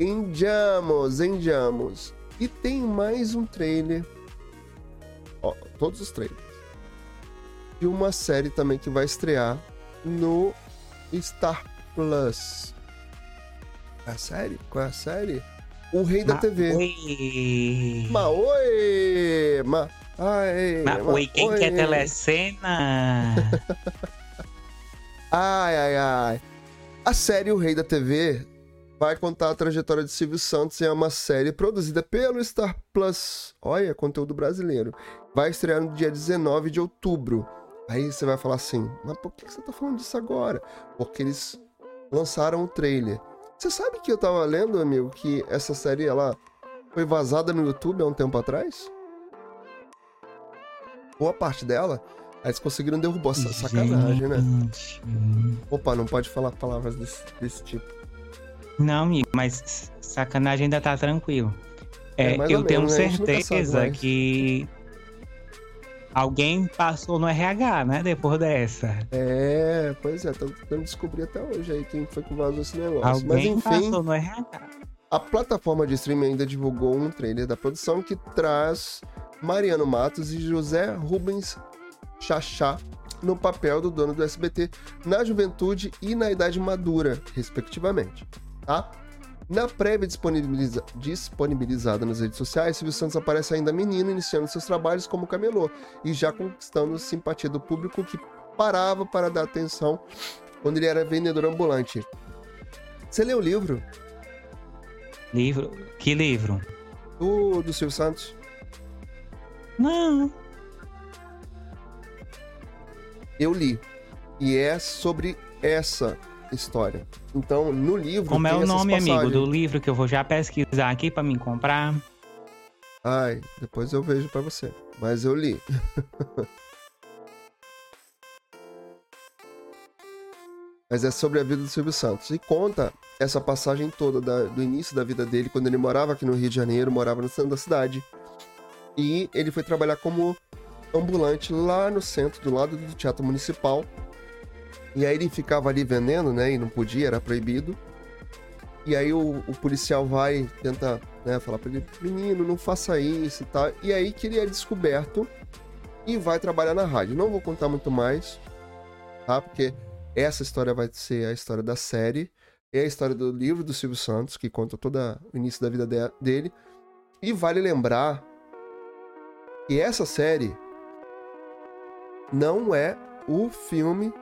Andiamos, andiamos. E tem mais um trailer. Ó, todos os trailers. E uma série também que vai estrear no Star Plus. É a série? Qual é a série? O Rei da Ma TV. Oi. Ma oi! Ma... Ai, ma, ma oi, quem oi. quer telecena? ai, ai, ai. A série O Rei da TV vai contar a trajetória de Silvio Santos em uma série produzida pelo Star Plus. Olha, conteúdo brasileiro. Vai estrear no dia 19 de outubro. Aí você vai falar assim, mas por que você tá falando disso agora? Porque eles lançaram o trailer. Você sabe que eu tava lendo, amigo, que essa série ela foi vazada no YouTube há um tempo atrás? Boa parte dela, eles conseguiram derrubar essa sacanagem, né? Opa, não pode falar palavras desse, desse tipo. Não, amigo, mas sacanagem ainda tá tranquilo. É, é eu tenho menos, né? certeza que Alguém passou no RH, né? Depois dessa. É, pois é, tô tentando descobrir até hoje aí quem foi que vazou esse negócio. Alguém Mas enfim. Passou no RH. A plataforma de streaming ainda divulgou um trailer da produção que traz Mariano Matos e José Rubens Chachá no papel do dono do SBT na juventude e na idade madura, respectivamente. Tá? Na prévia disponibiliza... disponibilizada nas redes sociais, Silvio Santos aparece ainda menino, iniciando seus trabalhos como camelô e já conquistando simpatia do público que parava para dar atenção quando ele era vendedor ambulante. Você leu o livro? Livro? Que livro? Do, do Silvio Santos. Não. Eu li. E é sobre essa história. Então, no livro. Como é o nome, amigo, do livro que eu vou já pesquisar aqui para me comprar? Ai, depois eu vejo para você. Mas eu li. Mas é sobre a vida do Silvio Santos. E conta essa passagem toda da, do início da vida dele, quando ele morava aqui no Rio de Janeiro, morava no centro da cidade. E ele foi trabalhar como ambulante lá no centro, do lado do Teatro Municipal, e aí ele ficava ali vendendo, né? E não podia, era proibido. E aí o, o policial vai, tenta né, falar pra ele, menino, não faça isso e tal. E aí que ele é descoberto e vai trabalhar na rádio. Não vou contar muito mais, tá? Porque essa história vai ser a história da série. É a história do livro do Silvio Santos, que conta todo o início da vida de, dele. E vale lembrar que essa série não é o filme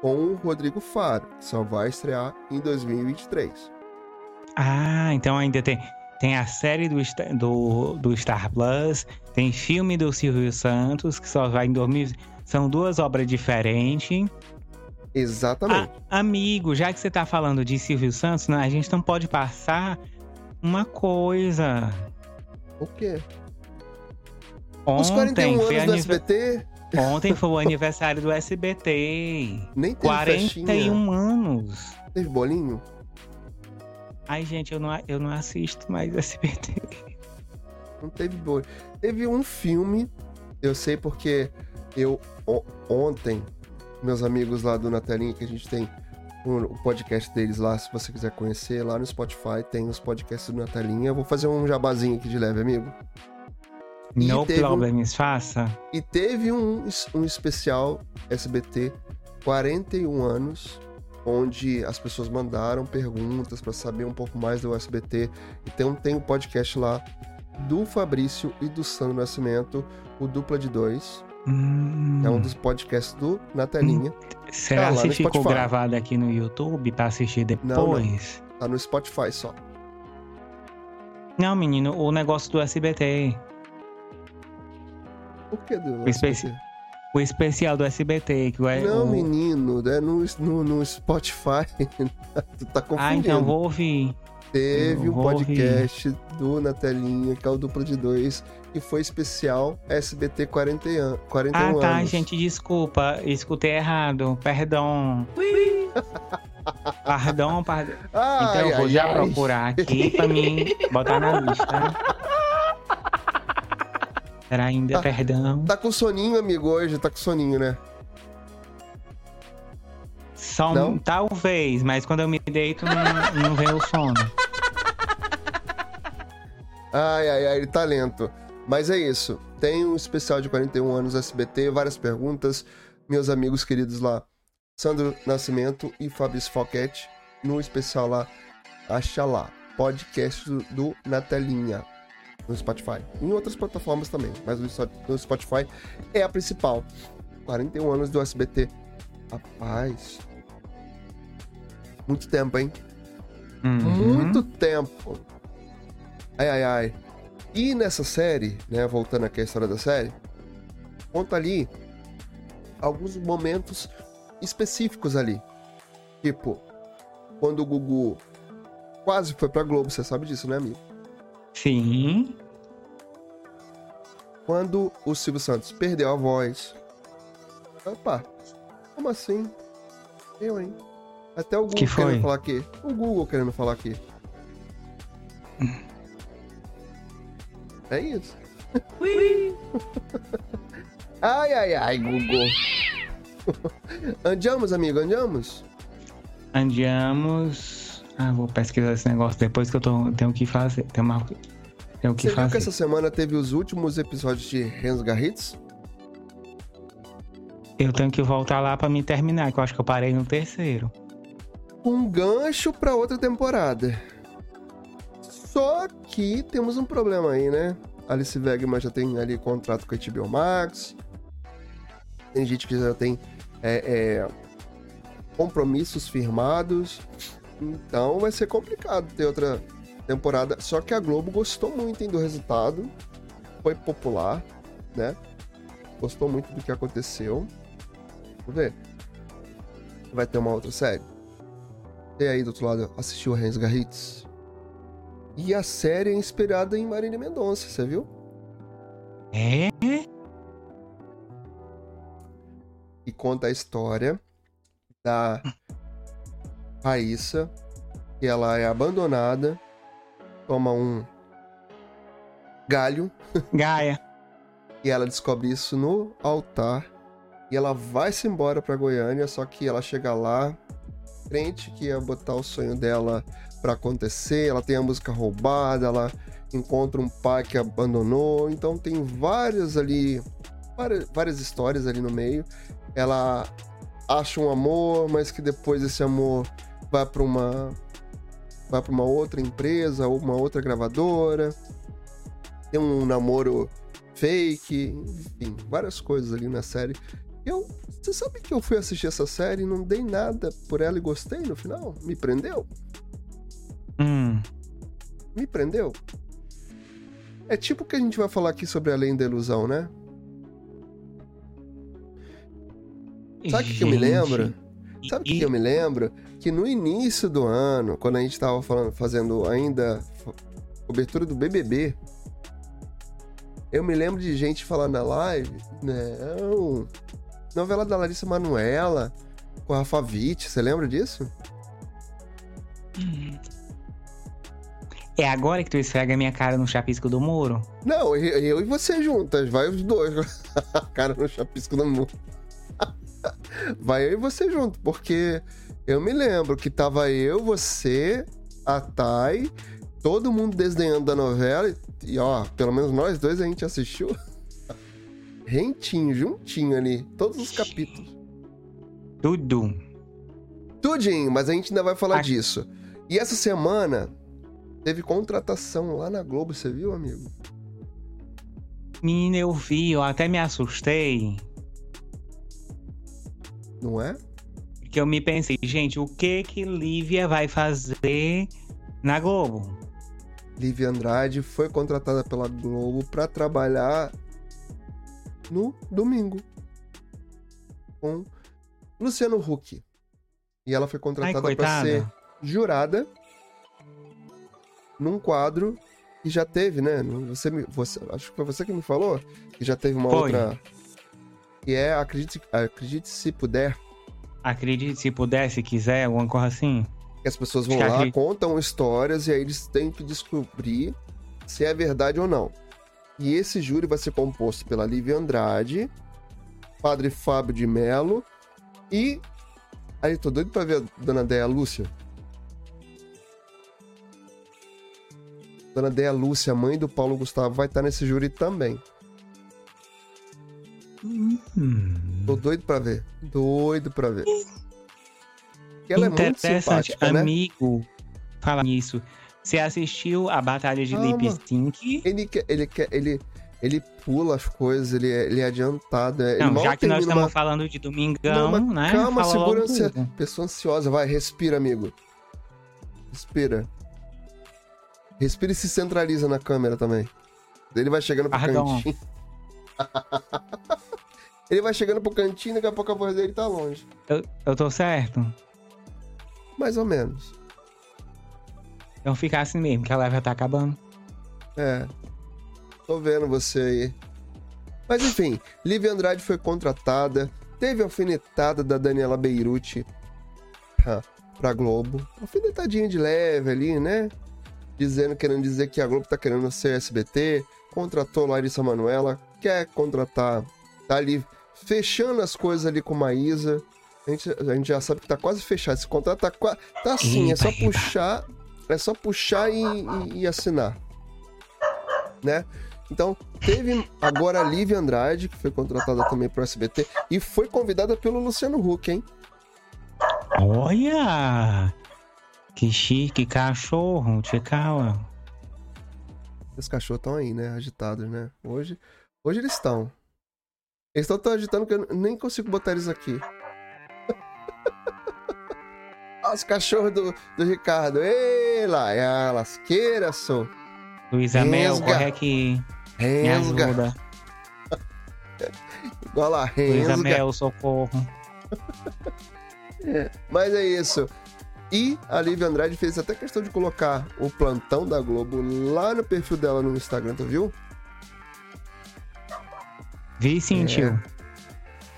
com o Rodrigo Faro, que só vai estrear em 2023. Ah, então ainda tem, tem a série do, do, do Star Plus, tem filme do Silvio Santos, que só vai em 2000. São duas obras diferentes. Exatamente. Ah, amigo, já que você tá falando de Silvio Santos, né, a gente não pode passar uma coisa. O quê? Ontem Os 41 anos do SBT? Ontem foi o aniversário do SBT. Nem teve 41 festinha. anos. Teve bolinho? Ai, gente, eu não, eu não assisto mais SBT. Não teve bolinho. Teve um filme, eu sei porque eu ontem, meus amigos lá do Natalinha, que a gente tem o podcast deles lá, se você quiser conhecer, lá no Spotify tem os podcasts do Natalinha. Eu vou fazer um jabazinho aqui de leve, amigo. No problems, um, faça. E teve um, um especial SBT 41 anos, onde as pessoas mandaram perguntas para saber um pouco mais do SBT. Então tem um podcast lá do Fabrício e do Sandro Nascimento, o Dupla de Dois. Hum. É um dos podcasts do Na Telinha. Hum. Será tá que ficou gravado aqui no YouTube pra assistir depois? Não, não. Tá no Spotify só. Não, menino, o negócio do SBT. Por que do o? O especial do SBT. Que é não, o... menino, é no, no, no Spotify. tu tá confundindo. Ah, então vou ouvir. Teve um podcast ouvir. do Na Telinha, que é o Dupla de Dois, que foi especial SBT 40 an 41 ah, tá, anos. gente, desculpa. Escutei errado. Perdão. pardon, pardon. Ai, então eu vou ai, já ai. procurar aqui pra mim botar na lista. Era ainda, tá, perdão. Tá com soninho, amigo, hoje? Tá com soninho, né? Só não? talvez, mas quando eu me deito não, não vem o sono. Ai, ai, ai, talento. Mas é isso. Tem um especial de 41 anos SBT, várias perguntas. Meus amigos queridos lá, Sandro Nascimento e Fabrício Foquete, no especial lá, acha lá, podcast do, do Na Telinha, no Spotify. Em outras plataformas também, mas no Spotify é a principal. 41 anos do SBT. Rapaz. Muito tempo, hein? Uhum. Muito tempo. Ai, ai, ai. E nessa série, né, voltando aqui à história da série, conta ali alguns momentos específicos ali. Tipo, quando o Gugu quase foi pra Globo, você sabe disso, né, amigo? Sim. Quando o Silvio Santos perdeu a voz. Opa, como assim? Eu, hein? Até o Google que querendo falar aqui. O Google querendo falar aqui. É isso. ai, ai, ai, Google. Andiamos, amigo, andiamos? Andiamos. Ah, vou pesquisar esse negócio depois que eu tô, tenho que fazer. Tenho, uma, tenho que Você fazer. viu que essa semana teve os últimos episódios de Renzo Garritz? Eu tenho que voltar lá para me terminar, que eu acho que eu parei no terceiro. Um gancho para outra temporada. Só que temos um problema aí, né? Alice Wegman já tem ali contrato com a HBO Max. Tem gente que já tem é, é, compromissos firmados. Então vai ser complicado ter outra temporada. Só que a Globo gostou muito hein, do resultado. Foi popular, né? Gostou muito do que aconteceu. Vamos ver. Vai ter uma outra série. E aí do outro lado assistiu Renz Garritz? E a série é inspirada em Marília Mendonça, você viu? É? E conta a história da Raíssa, que ela é abandonada, toma um galho. Gaia. e ela descobre isso no altar. E ela vai se embora para Goiânia, só que ela chega lá, crente que ia botar o sonho dela para acontecer, ela tem a música roubada, ela encontra um pai que abandonou, então tem várias ali, várias, várias histórias ali no meio. Ela acha um amor, mas que depois esse amor vai para uma vai para uma outra empresa ou uma outra gravadora. Tem um namoro fake, enfim, várias coisas ali na série. Eu, você sabe que eu fui assistir essa série e não dei nada por ela e gostei no final? Me prendeu? Hum. Me prendeu? É tipo o que a gente vai falar aqui sobre Além da Ilusão, né? Sabe o que, que eu me lembro? Sabe o que, que eu me lembro? Que no início do ano, quando a gente tava falando, fazendo ainda cobertura do BBB, eu me lembro de gente falando na live, não, novela da Larissa Manuela, com a Rafa Witt, você lembra disso? Hum. É agora que tu esfrega minha cara no chapisco do muro? Não, eu, eu e você juntas. Vai os dois. a cara no chapisco do muro. vai eu e você junto, porque eu me lembro que tava eu, você, a Thay, todo mundo desdenhando da novela. E ó, pelo menos nós dois a gente assistiu. Rentinho, juntinho ali. Todos os capítulos. Tudo. Tudinho, mas a gente ainda vai falar disso. E essa semana Teve contratação lá na Globo, você viu, amigo? Menina, eu vi, eu até me assustei. Não é? Porque eu me pensei, gente, o que que Lívia vai fazer na Globo? Lívia Andrade foi contratada pela Globo para trabalhar no domingo com Luciano Huck. E ela foi contratada para ser jurada num quadro que já teve, né? Você, você, acho que foi você que me falou que já teve uma foi. outra. Que é Acredite, Acredite se puder. Acredite se puder, se quiser, alguma coisa assim. As pessoas vão lá, contam histórias e aí eles têm que descobrir se é verdade ou não. E esse júri vai ser composto pela Lívia Andrade, Padre Fábio de Melo e. Aí, tô doido pra ver a dona Déia Lúcia. Dona Déia Lúcia, mãe do Paulo Gustavo, vai estar nesse júri também. Hum. Tô doido pra ver. Doido pra ver. ela é muito simpática, né? amigo. Né? Fala nisso. Você assistiu a Batalha de Lip Sync? Ele quer, ele quer, ele, ele pula as coisas, ele é, ele é adiantado. É, não, já que nós estamos uma... falando de domingão, não, né? Calma, Fala segura Pessoa ansiosa, vai, respira, amigo. Respira. Respira e se centraliza na câmera também. Ele vai chegando pro Pardon. cantinho. ele vai chegando pro cantinho, daqui a pouco a voz dele tá longe. Eu, eu tô certo? Mais ou menos. Então ficar assim mesmo, que a live já tá acabando. É. Tô vendo você aí. Mas enfim, Lívia Andrade foi contratada, teve a alfinetada da Daniela Beirute pra, pra Globo. Alfinetadinha de leve ali, né? dizendo, querendo dizer que a Globo tá querendo ser SBT, contratou Larissa Manuela, quer contratar, tá ali fechando as coisas ali com Maísa. A gente, a gente já sabe que tá quase fechado. Esse contrato tá, tá assim, é só puxar, é só puxar e, e, e assinar. Né? Então, teve agora a Lívia Andrade, que foi contratada também pro SBT, e foi convidada pelo Luciano Huck, hein? Olha! Que chique, cachorro, Tchekawa. Os cachorros estão aí, né? Agitados, né? Hoje, hoje eles estão. Eles estão tão agitando que eu nem consigo botar eles aqui. Os cachorros do, do Ricardo. Ei, lá, é a lasqueira, sou. Luísa Mel, corre aqui. Rensga. Me ajuda. Igual lá, Rensga. Luísa Mel, socorro. Mas é isso. E a Lívia Andrade fez até questão de colocar o plantão da Globo lá no perfil dela no Instagram, tu viu? Vi sim, é.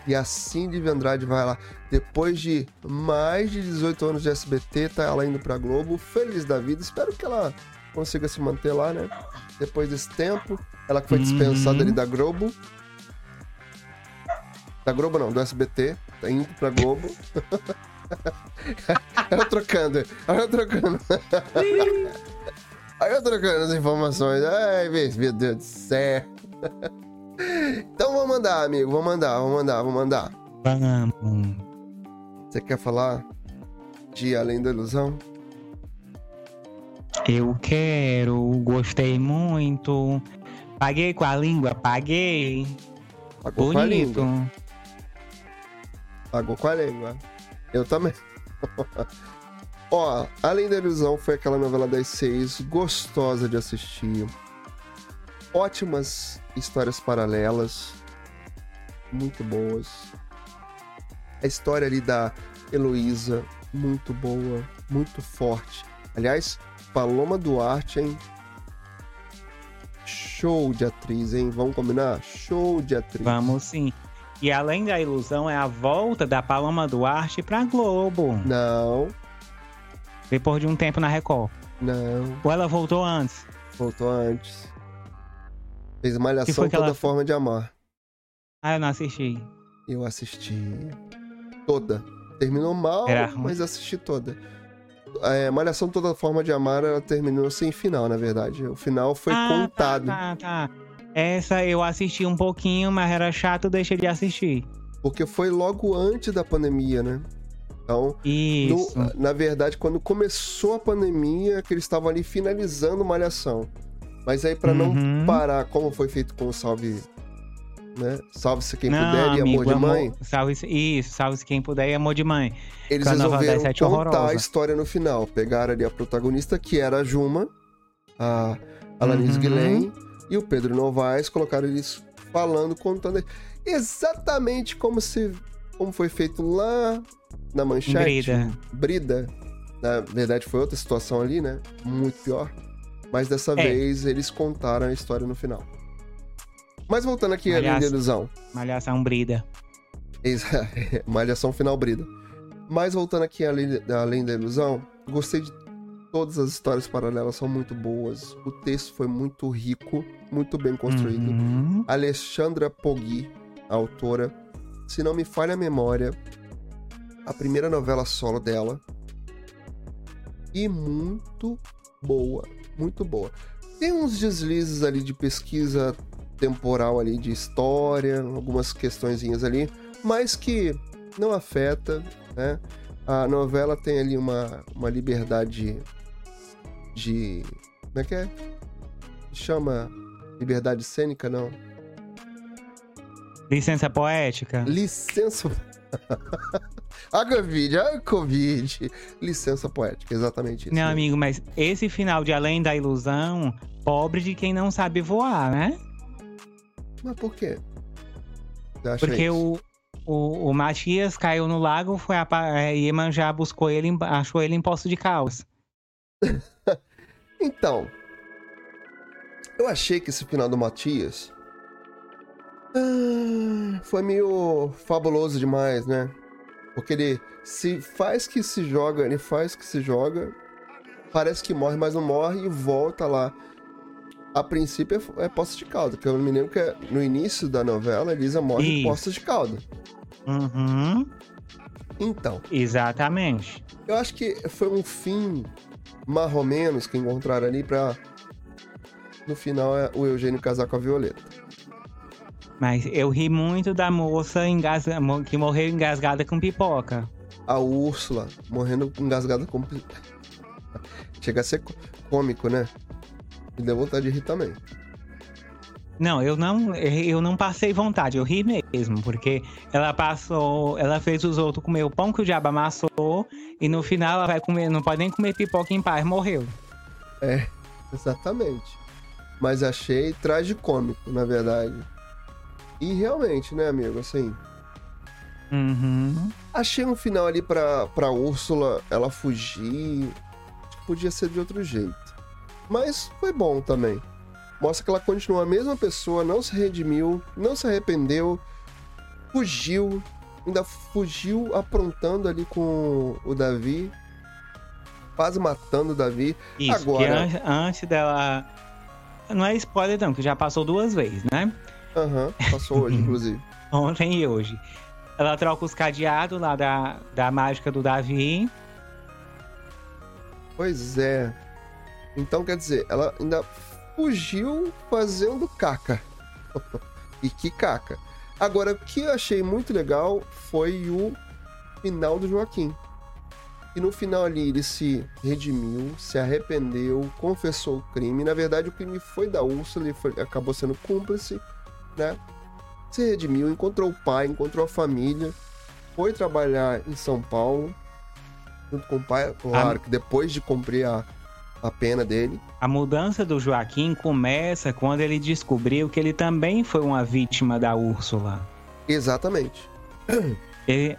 E assim Lívia Andrade vai lá. Depois de mais de 18 anos de SBT, tá ela indo pra Globo, feliz da vida. Espero que ela consiga se manter lá, né? Depois desse tempo. Ela que foi dispensada uhum. ali da Globo. Da Globo não, do SBT. Tá indo pra Globo. Ela trocando, ela trocando. Aí eu trocando as informações. Ai, meu Deus do céu. Então mandar, amigo. Vou mandar, vou mandar, vou mandar. Vamos. Você quer falar de Além da Ilusão? Eu quero, gostei muito. Paguei com a língua, paguei. Pagou Bonito. com a língua. Pagou com a língua. Eu também. Ó, Além da Ilusão foi aquela novela das seis, gostosa de assistir. Ótimas histórias paralelas, muito boas. A história ali da Heloísa, muito boa, muito forte. Aliás, Paloma Duarte, hein? Show de atriz, hein? Vamos combinar? Show de atriz. Vamos sim. E além da ilusão, é a volta da Paloma Duarte pra Globo. Não. Depois de um tempo na Record. Não. Ou ela voltou antes? Voltou antes. Fez malhação toda ela... forma de amar. Ah, eu não assisti. Eu assisti. Toda. Terminou mal, Era mas assisti toda. É, Malhação Toda Forma de Amar, ela terminou sem final, na verdade. O final foi ah, tá, contado. Tá, tá, tá. Essa eu assisti um pouquinho, mas era chato, deixei de assistir. Porque foi logo antes da pandemia, né? Então, no, na verdade, quando começou a pandemia, que eles estavam ali finalizando Malhação. Mas aí, para uhum. não parar, como foi feito com o Salve né? Salve-se quem não, puder amigo, e amor de mãe. Amor, salve isso, salve-se quem puder e amor de mãe. Eles resolveram contar horrorosa. a história no final. Pegaram ali a protagonista, que era a Juma, a Alanis uhum. Guilhem e o Pedro Novaes, colocaram eles falando, contando exatamente como se como foi feito lá na manchete. Brida. Brida. Na verdade, foi outra situação ali, né? Muito pior. Mas dessa é. vez eles contaram a história no final. Mas voltando aqui Malhaça, à ilusão. Malhação brida. Malhação final brida. Mas voltando aqui além da ilusão, gostei de todas as histórias paralelas, são muito boas. O texto foi muito rico, muito bem construído. Uhum. Alexandra Poggi, a autora, se não me falha a memória, a primeira novela solo dela. E muito boa, muito boa. Tem uns deslizes ali de pesquisa temporal ali de história, algumas questõezinhas ali, mas que não afeta, né? A novela tem ali uma, uma liberdade de. Como é que é? Chama liberdade cênica, não? Licença poética. Licença. a Covid, a Covid. Licença poética, exatamente isso. Não, amigo, mas esse final de Além da Ilusão, pobre de quem não sabe voar, né? Mas por quê? Porque o, o, o Matias caiu no lago, foi a, é, Iemanjá buscou ele, achou ele em Poço de Caos. então, eu achei que esse final do Matias ah, foi meio fabuloso demais, né? Porque ele se faz que se joga, ele faz que se joga, parece que morre, mas não morre e volta lá a princípio é, é Poços de Calda, que eu me lembro que é, no início da novela, Elisa morre Isso. em Poços de Calda. Uhum. Então. Exatamente. Eu acho que foi um fim mais ou menos que encontraram ali pra. No final é o Eugênio casar com a Violeta. Mas eu ri muito da moça engasga... que morreu engasgada com pipoca. A Úrsula morrendo engasgada com Chega a ser cômico, né? Me deu vontade de rir também. Não, eu não, eu não passei vontade, eu ri mesmo, porque ela passou, ela fez os outros comer o pão que o diabo amassou e no final ela vai comer, não pode nem comer pipoca em paz, morreu. É, exatamente. Mas achei tragicômico, na verdade. E realmente, né, amigo, assim. Uhum. Achei um final ali pra, pra Úrsula ela fugir. Podia ser de outro jeito. Mas foi bom também. Mostra que ela continua a mesma pessoa, não se redimiu, não se arrependeu, fugiu, ainda fugiu aprontando ali com o Davi, quase matando o Davi. Isso, Agora... An antes dela. Não é spoiler, não, que já passou duas vezes, né? Aham, uhum, passou hoje, inclusive. Ontem e hoje. Ela troca os cadeados lá da, da mágica do Davi. Pois é. Então, quer dizer, ela ainda fugiu fazendo caca. e que caca. Agora, o que eu achei muito legal foi o final do Joaquim. E no final ali ele se redimiu, se arrependeu, confessou o crime. Na verdade, o crime foi da Úrsula, ele foi, acabou sendo cúmplice, né? Se redimiu, encontrou o pai, encontrou a família, foi trabalhar em São Paulo, junto com o pai. Claro que depois de cumprir a, a pena dele. A mudança do Joaquim começa quando ele descobriu que ele também foi uma vítima da Úrsula. Exatamente. Ele,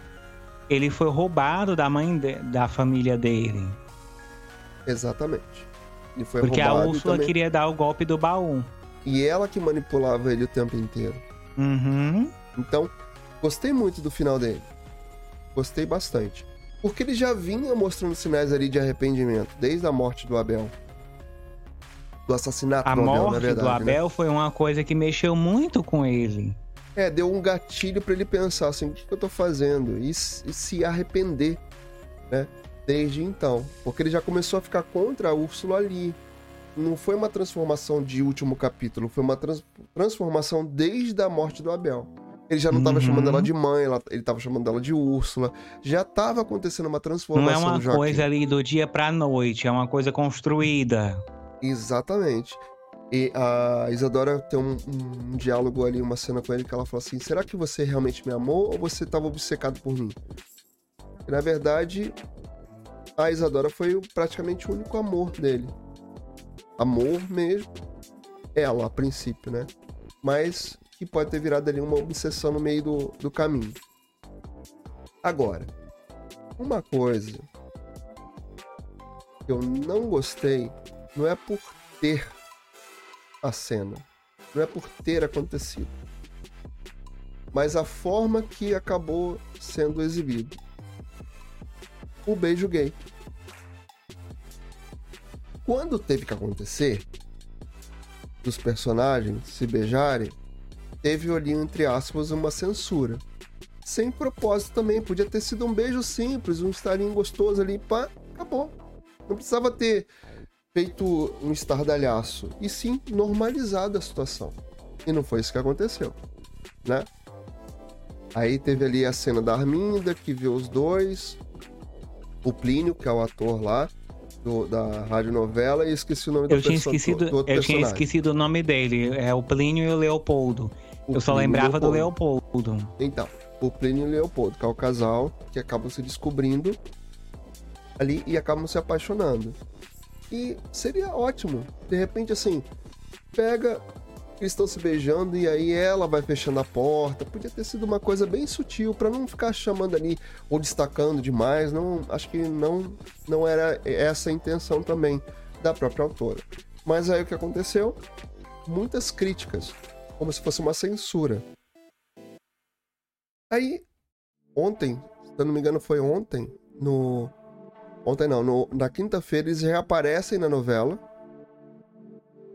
ele foi roubado da mãe de, da família dele. Exatamente. Ele foi Porque a Úrsula também... queria dar o golpe do baú. E ela que manipulava ele o tempo inteiro. Uhum. Então, gostei muito do final dele. Gostei bastante. Porque ele já vinha mostrando sinais ali de arrependimento, desde a morte do Abel. Do assassinato a do Abel, na verdade. A morte do Abel né? foi uma coisa que mexeu muito com ele. É, deu um gatilho para ele pensar assim, o que, que eu tô fazendo? E, e, se arrepender, né? Desde então. Porque ele já começou a ficar contra a Úrsula ali. Não foi uma transformação de último capítulo, foi uma trans transformação desde a morte do Abel. Ele já não estava uhum. chamando ela de mãe, ela, ele estava chamando ela de Úrsula. Já estava acontecendo uma transformação. Não é uma coisa ali do dia para noite, é uma coisa construída. Exatamente. E a Isadora tem um, um, um, diálogo ali, uma cena com ele que ela fala assim: será que você realmente me amou ou você estava obcecado por mim? E na verdade, a Isadora foi praticamente o único amor dele. Amor mesmo. Ela, a princípio, né? Mas que pode ter virado ali uma obsessão no meio do, do caminho. Agora, uma coisa que eu não gostei não é por ter a cena, não é por ter acontecido, mas a forma que acabou sendo exibido. O beijo gay. Quando teve que acontecer, dos personagens se beijarem, teve ali, entre aspas, uma censura. Sem propósito também, podia ter sido um beijo simples, um estarinho gostoso ali, pá, acabou. Não precisava ter feito um estardalhaço, e sim normalizado a situação. E não foi isso que aconteceu, né? Aí teve ali a cena da Arminda, que viu os dois, o Plínio, que é o ator lá, do, da radionovela, e esqueci o nome eu do, tinha esquecido, do, do Eu tinha esquecido o nome dele, é o Plínio e o Leopoldo. Eu só lembrava do Leopoldo. Então, o Plínio e o Leopoldo, que é o casal que acabam se descobrindo ali e acabam se apaixonando. E seria ótimo. De repente, assim, pega. Eles estão se beijando e aí ela vai fechando a porta. Podia ter sido uma coisa bem sutil para não ficar chamando ali ou destacando demais. Não, acho que não, não era essa a intenção também da própria autora. Mas aí o que aconteceu? Muitas críticas, como se fosse uma censura. Aí, ontem, se eu não me engano, foi ontem, no Ontem não, no, na quinta-feira eles reaparecem na novela,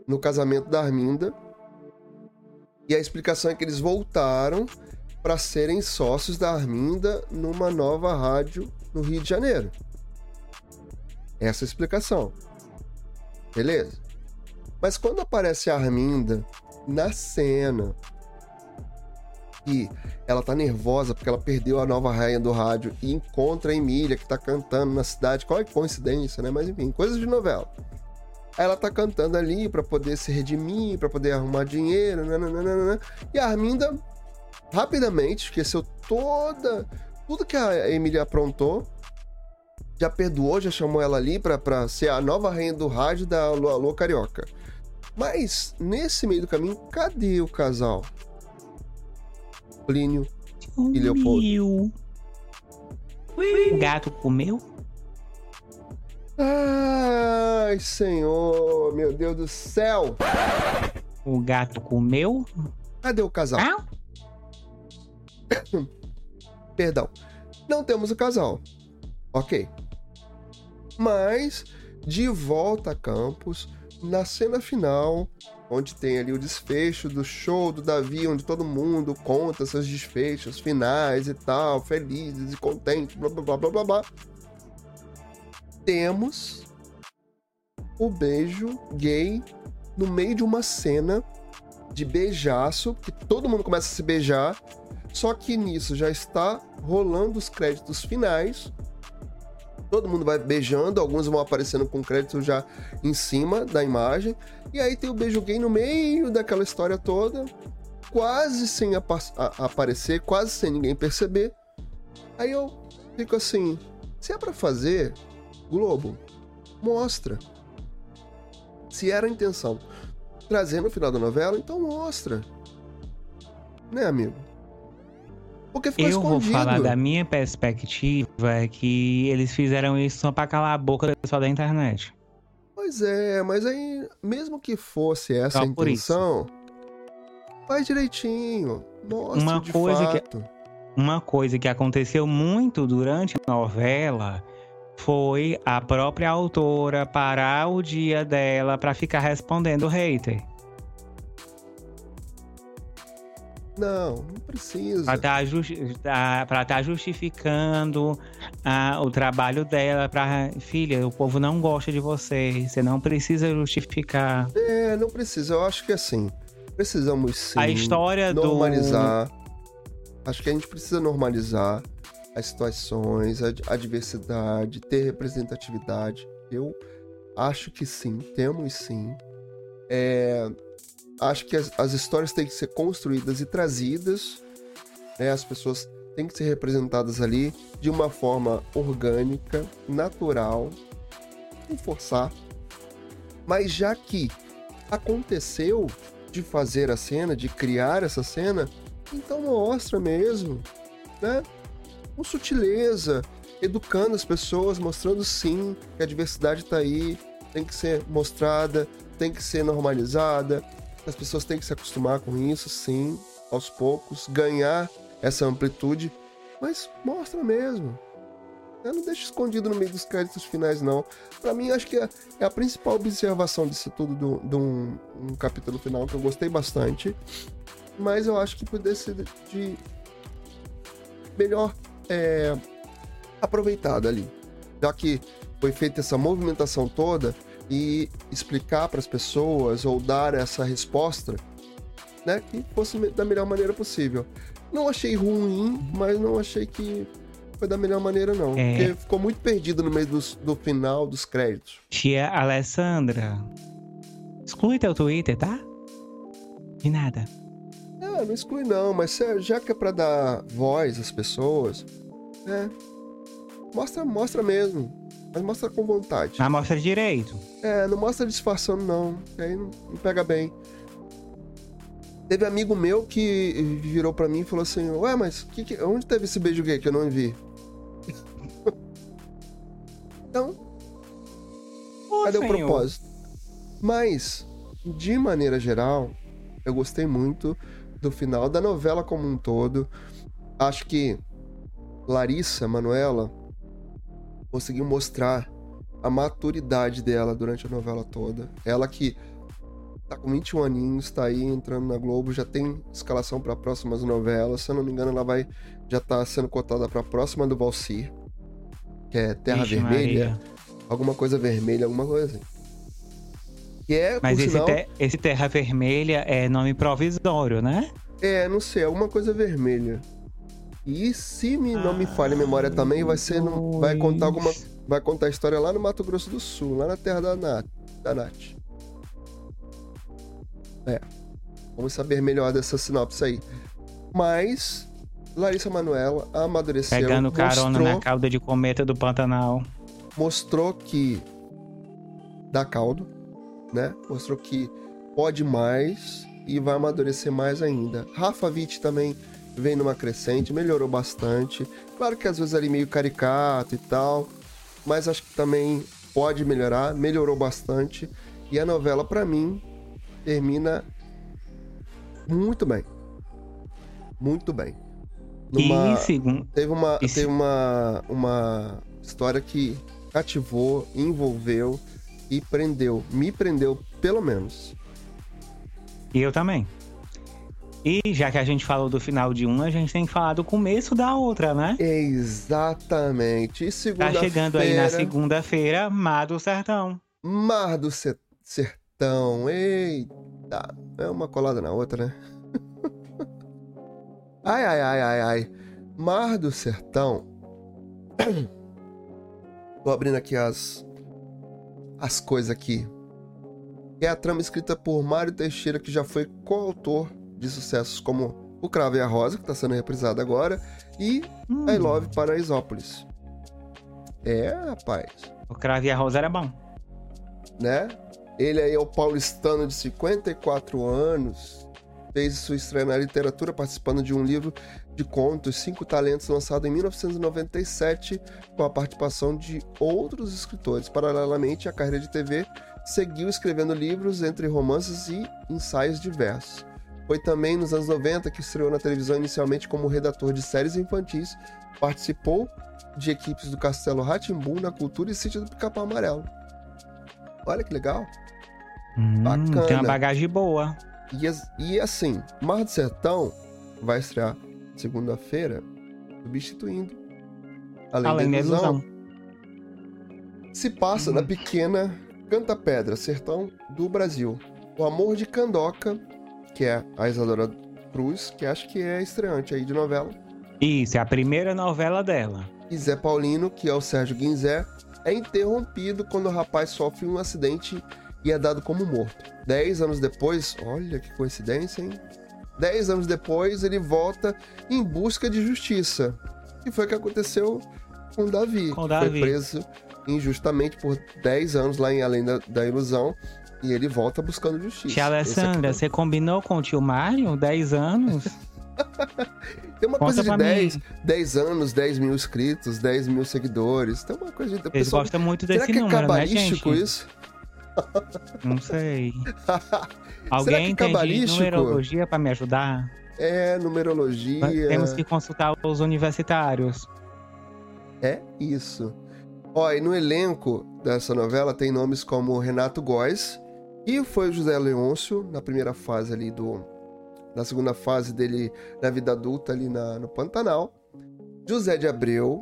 no casamento da Arminda. E a explicação é que eles voltaram para serem sócios da Arminda numa nova rádio no Rio de Janeiro. Essa é a explicação. Beleza? Mas quando aparece a Arminda na cena e ela tá nervosa porque ela perdeu a nova rainha do rádio e encontra a Emília que tá cantando na cidade. Qual é coincidência, né? Mas enfim, coisas de novela. Ela tá cantando ali para poder se redimir, para poder arrumar dinheiro, nananana. e a Arminda rapidamente esqueceu toda tudo que a Emília aprontou. Já perdoou, já chamou ela ali pra, ser a nova rainha do rádio da Alô Carioca. Mas, nesse meio do caminho, cadê o casal? Plínio e Leopoldo. O gato comeu? Ai, senhor, meu Deus do céu! O gato comeu? Cadê o casal? Ah? Perdão. Não temos o casal. Ok. Mas, de volta a Campos, na cena final, onde tem ali o desfecho do show do Davi, onde todo mundo conta seus desfechos finais e tal, felizes e contentes, blá blá blá blá blá. blá. Temos o beijo gay no meio de uma cena de beijaço, que todo mundo começa a se beijar, só que nisso já está rolando os créditos finais todo mundo vai beijando, alguns vão aparecendo com crédito já em cima da imagem. E aí tem o beijo gay no meio daquela história toda, quase sem apa aparecer, quase sem ninguém perceber. Aí eu fico assim: se é para fazer, Globo, mostra. Se era a intenção trazer no final da novela, então mostra. Né, amigo? Porque ficou Eu escondido. vou falar da minha perspectiva, é que eles fizeram isso só pra calar a boca do pessoal da internet. Pois é, mas aí, mesmo que fosse essa só a intenção, faz direitinho. Mostra uma de coisa fato. Que, uma coisa que aconteceu muito durante a novela foi a própria autora parar o dia dela para ficar respondendo hater. Não, não precisa. Para estar tá justi tá justificando ah, o trabalho dela para filha, o povo não gosta de você, você não precisa justificar. É, não precisa. Eu acho que assim, precisamos sim. A história normalizar. Do... Acho que a gente precisa normalizar as situações, a, a diversidade, ter representatividade. Eu acho que sim, temos sim. É, acho que as, as, histórias têm que ser construídas e trazidas, né? As pessoas têm que ser representadas ali de uma forma orgânica, natural, sem forçar. Mas já que aconteceu de fazer a cena, de criar essa cena, então mostra mesmo, né? Com sutileza, educando as pessoas, mostrando sim que a diversidade está aí, tem que ser mostrada, tem que ser normalizada, as pessoas têm que se acostumar com isso, sim, aos poucos, ganhar essa amplitude, mas mostra mesmo. Eu não deixa escondido no meio dos créditos finais, não. Para mim, acho que é, é, a principal observação disso tudo de um, um, capítulo final que eu gostei bastante. Mas eu acho que poderia ser de, de melhor é, aproveitado ali. Já que foi feita essa movimentação toda e explicar para as pessoas ou dar essa resposta, né, que fosse da melhor maneira possível. Não achei ruim, mas não achei que foi da melhor maneira, não. É... Porque ficou muito perdido no meio do, do final dos créditos. Tia Alessandra, exclui teu Twitter, tá? De nada. É, não exclui não, mas já que é pra dar voz às pessoas, é. Mostra, mostra mesmo. Mas mostra com vontade. Mas mostra direito. É, não mostra disfarçando, não. Aí não, não pega bem. Teve amigo meu que virou para mim e falou assim: Ué, mas que, que, onde teve esse beijo gay que eu não vi? então. cadê senhor. o propósito? Mas, de maneira geral, eu gostei muito do final da novela como um todo. Acho que Larissa Manuela conseguiu mostrar a maturidade dela durante a novela toda. Ela que tá com 21 aninhos, tá aí entrando na Globo, já tem escalação para próximas novelas. Se eu não me engano, ela vai já tá sendo cotada para a próxima do Valsir, que é Terra Ixi, Vermelha, Maria. alguma coisa vermelha, alguma coisa assim. Que é, Mas esse, sinal... te, esse Terra Vermelha é nome provisório, né? É, não sei, alguma coisa vermelha. E se me, não me falha a memória também, vai ser no, vai contar alguma vai contar a história lá no Mato Grosso do Sul, lá na terra da Nath, da Nath. É. Vamos saber melhor dessa sinopse aí. Mas Larissa Manoela amadureceu. Pegando carona mostrou, na cauda de cometa do Pantanal. Mostrou que dá caldo, né? Mostrou que pode mais e vai amadurecer mais ainda. Rafa Witt também vem numa crescente, melhorou bastante. Claro que às vezes ali meio caricato e tal, mas acho que também pode melhorar, melhorou bastante. E a novela, para mim, termina muito bem. Muito bem. Numa, e segundo... Teve, uma, e teve uma, uma história que cativou, envolveu e prendeu. Me prendeu, pelo menos. E eu também. E já que a gente falou do final de uma, a gente tem que falar do começo da outra, né? Exatamente. E segunda Tá chegando aí na segunda-feira, Mar do Sertão. Mar do Sertão. Eita. É uma colada na outra, né? ai, ai, ai, ai, ai. Mar do Sertão. Tô abrindo aqui as as coisas aqui. É a trama escrita por Mário Teixeira, que já foi coautor de sucessos como O Cravo e a Rosa, que está sendo reprisado agora, e hum. I Love Paraisópolis. É, rapaz. O Cravo e a Rosa era bom. Né? Ele aí é o paulistano de 54 anos, fez sua estreia na literatura participando de um livro de contos, Cinco Talentos, lançado em 1997, com a participação de outros escritores. Paralelamente, a carreira de TV seguiu escrevendo livros entre romances e ensaios diversos. Foi também nos anos 90 que estreou na televisão inicialmente como redator de séries infantis, participou de equipes do Castelo Ratimbu na Cultura e Sítio do Pica-Pau Amarelo. Olha que legal. Hum, Bacana. Tem uma bagagem boa. E, e assim, Mar do Sertão vai estrear segunda-feira, substituindo Além, Além da ilusão. ilusão. Se passa hum. na pequena Canta Pedra, sertão do Brasil. O amor de Candoca que é a Isadora Cruz, que acho que é estreante aí de novela. Isso, é a primeira novela dela. E Zé Paulino, que é o Sérgio Guinzé, é interrompido quando o rapaz sofre um acidente e é dado como morto. Dez anos depois, olha que coincidência, hein? Dez anos depois, ele volta em busca de justiça. E foi o que aconteceu com Davi. Com Davi. Foi preso injustamente por 10 anos lá em Além da, da Ilusão. E ele volta buscando justiça. Tia Alessandra, aqui... você combinou com o tio Mário 10 anos? Tem uma Conta coisa de 10, 10 anos, 10 mil inscritos, 10 mil seguidores. Tem uma coisa de. Eles pessoal... gostam muito desse Será que número, é cabalístico né, isso? Não sei. Alguém é entende numerologia para me ajudar? É, numerologia. Temos que consultar os universitários. É isso. Ó, e no elenco dessa novela tem nomes como Renato Góes, que foi José Leôncio na primeira fase ali do. Na segunda fase dele na vida adulta ali na, no Pantanal. José de Abreu,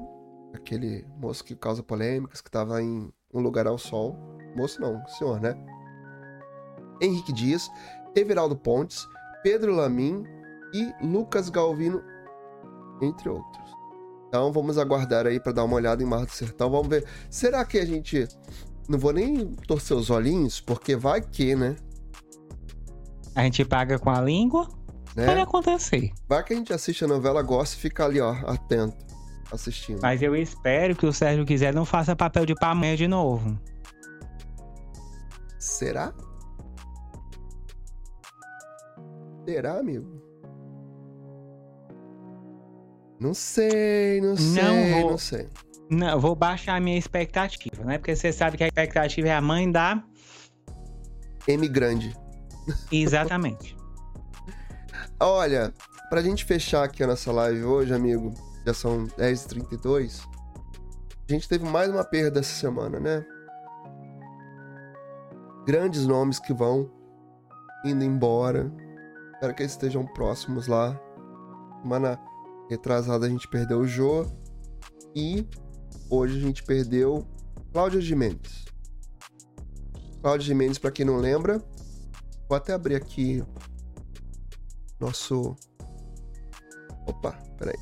aquele moço que causa polêmicas, que estava em Um Lugar ao Sol. Moço não, senhor, né? Henrique Dias, Everaldo Pontes, Pedro Lamin e Lucas Galvino, entre outros. Então vamos aguardar aí para dar uma olhada em Mar do Sertão. Vamos ver. Será que a gente. Não vou nem torcer os olhinhos, porque vai que, né? A gente paga com a língua? Né? Pode acontecer. Vai que a gente assiste a novela, gosta e fica ali, ó, atento, assistindo. Mas eu espero que o Sérgio quiser não faça papel de pamonha de novo. Será? Será, amigo? Não sei, não sei, não, não sei. Não, vou baixar a minha expectativa, né? Porque você sabe que a expectativa é a mãe da. M grande. Exatamente. Olha, pra gente fechar aqui a nossa live hoje, amigo, já são 10h32. A gente teve mais uma perda essa semana, né? Grandes nomes que vão indo embora. Espero que eles estejam próximos lá. Semana retrasada a gente perdeu o Jô. E hoje a gente perdeu Cláudia Gimenez. Cláudia Gimenez, para quem não lembra, vou até abrir aqui nosso. Opa, peraí.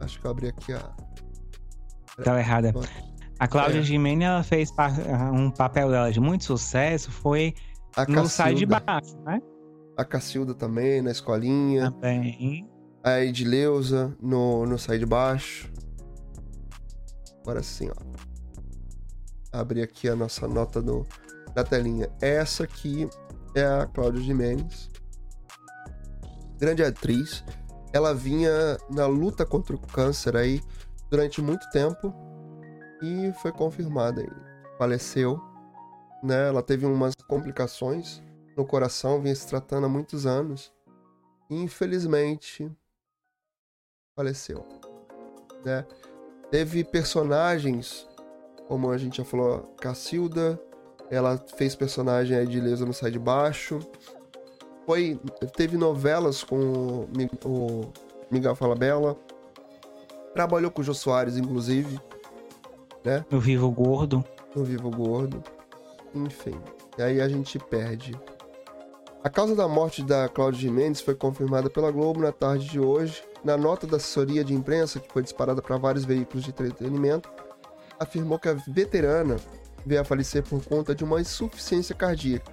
Acho que eu abri aqui a. Tá errada. A Cláudia é. Gimenez ela fez um papel dela de muito sucesso, foi a no Sai de Baixo, né? A Cacilda também, na escolinha. Também. A Edileuza no, no Sai de Baixo. Agora sim, ó. Abrir aqui a nossa nota no, da telinha. Essa aqui é a Cláudia Jimenez. Grande atriz. Ela vinha na luta contra o câncer aí durante muito tempo e foi confirmada aí. Faleceu, né? Ela teve umas complicações no coração, vinha se tratando há muitos anos. E, infelizmente, faleceu. Né? Teve personagens, como a gente já falou, Cacilda, ela fez personagem aí de Lesa no Sai de Baixo. Foi, teve novelas com o Miguel Falabella. Trabalhou com o Jô Soares, inclusive. Né? No Vivo Gordo. No Vivo Gordo. Enfim. E aí a gente perde a causa da morte da Cláudia Gimenez foi confirmada pela Globo na tarde de hoje. Na nota da assessoria de imprensa, que foi disparada para vários veículos de entretenimento, afirmou que a veterana veio a falecer por conta de uma insuficiência cardíaca.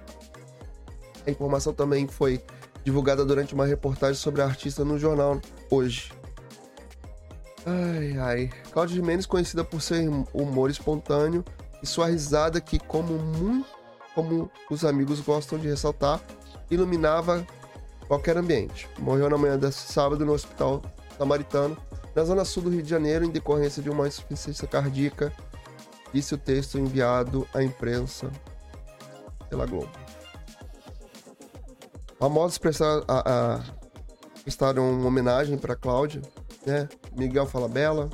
A informação também foi divulgada durante uma reportagem sobre a artista no jornal hoje. Ai, ai. Cláudia Gimenez, conhecida por ser humor espontâneo e sua risada que, como muito, como os amigos gostam de ressaltar, iluminava qualquer ambiente. Morreu na manhã desse sábado no Hospital Samaritano, na zona sul do Rio de Janeiro, em decorrência de uma insuficiência cardíaca, disse o texto enviado à imprensa pela Globo. Famosos prestaram, uma homenagem para Cláudia, né? Miguel Falabella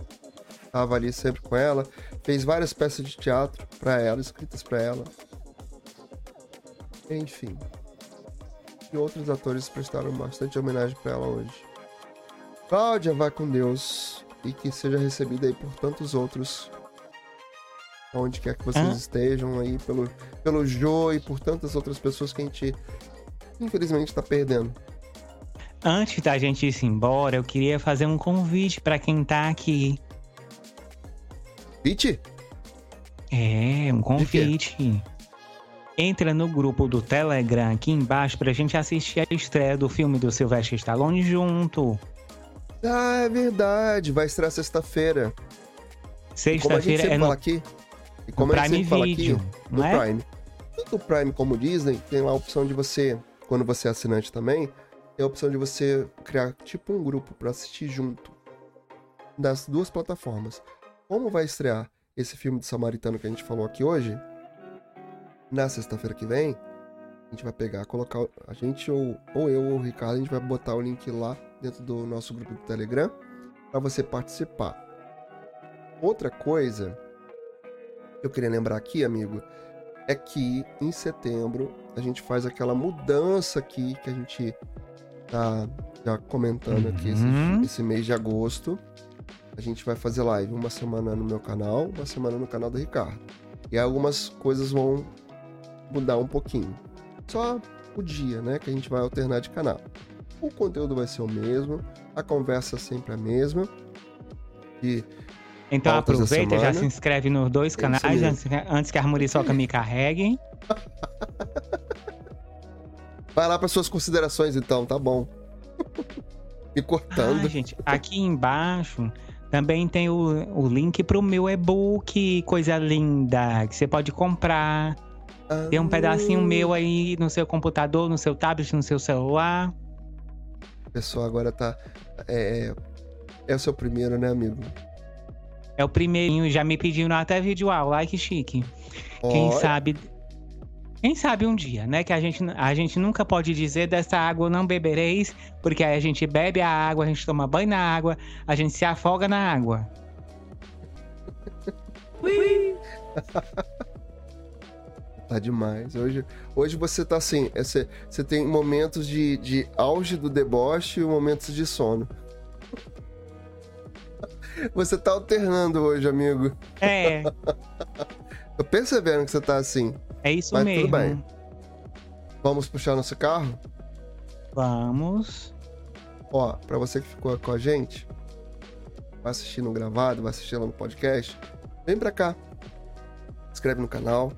estava ali sempre com ela, fez várias peças de teatro para ela, escritas para ela. Enfim e outros atores prestaram bastante homenagem para ela hoje. Cláudia, vá com Deus e que seja recebida aí por tantos outros, onde quer que vocês ah. estejam aí, pelo, pelo Jô e por tantas outras pessoas que a gente infelizmente está perdendo. Antes da gente ir embora, eu queria fazer um convite para quem tá aqui. Convite? É, um convite. Entra no grupo do Telegram aqui embaixo pra gente assistir a estreia do filme do Sylvester Stallone junto. Ah, é verdade. Vai estrear sexta-feira. Sexta-feira é no... aqui. E como no a gente fala aqui, no é? Prime. Tanto o Prime como o Disney tem lá a opção de você, quando você é assinante também, tem a opção de você criar tipo um grupo para assistir junto das duas plataformas. Como vai estrear esse filme de Samaritano que a gente falou aqui hoje, na sexta-feira que vem, a gente vai pegar, colocar a gente ou, ou eu ou o Ricardo, a gente vai botar o link lá dentro do nosso grupo do Telegram para você participar. Outra coisa que eu queria lembrar aqui, amigo, é que em setembro a gente faz aquela mudança aqui que a gente tá já comentando aqui uhum. esse, esse mês de agosto. A gente vai fazer live uma semana no meu canal, uma semana no canal do Ricardo. E algumas coisas vão mudar um pouquinho. Só o dia, né, que a gente vai alternar de canal. O conteúdo vai ser o mesmo, a conversa sempre a mesma. E então aproveita, já se inscreve nos dois canais antes, antes, que a Muriçoca me carregue. Vai lá para suas considerações então, tá bom. me cortando. Ah, gente, aqui embaixo também tem o, o link pro meu e-book, coisa linda, que você pode comprar. Tem um pedacinho meu aí no seu computador, no seu tablet, no seu celular. O pessoal agora tá. É, é o seu primeiro, né, amigo? É o primeirinho, já me pediram até vídeo aula, like chique. Quem sabe. Quem sabe um dia, né? Que a gente, a gente nunca pode dizer dessa água não bebereis, porque aí a gente bebe a água, a gente toma banho na água, a gente se afoga na água. tá demais. Hoje, hoje você tá assim, é, você, você tem momentos de, de auge do deboche e momentos de sono. Você tá alternando hoje, amigo. É. Tô percebendo que você tá assim. É isso Mas mesmo. Tudo bem. Vamos puxar nosso carro? Vamos. Ó, pra você que ficou com a gente, vai assistir no gravado, vai assistir lá no podcast, vem pra cá. Se inscreve no canal,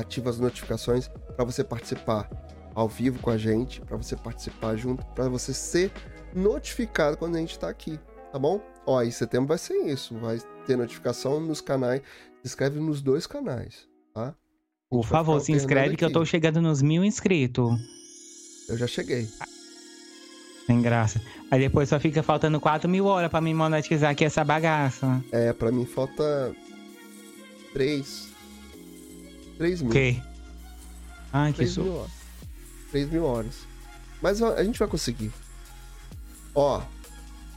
ativa as notificações para você participar ao vivo com a gente, para você participar junto, para você ser notificado quando a gente tá aqui, tá bom? Ó, em setembro vai ser isso. Vai ter notificação nos canais. Se inscreve nos dois canais, tá? Por favor, se inscreve que eu tô chegando nos mil inscritos. Eu já cheguei. Sem graça. Aí depois só fica faltando 4 mil horas pra me monetizar aqui essa bagaça. É, pra mim falta 3. 3 mil. Que? Ai, que isso. 3 mil horas. Mas a gente vai conseguir. Ó,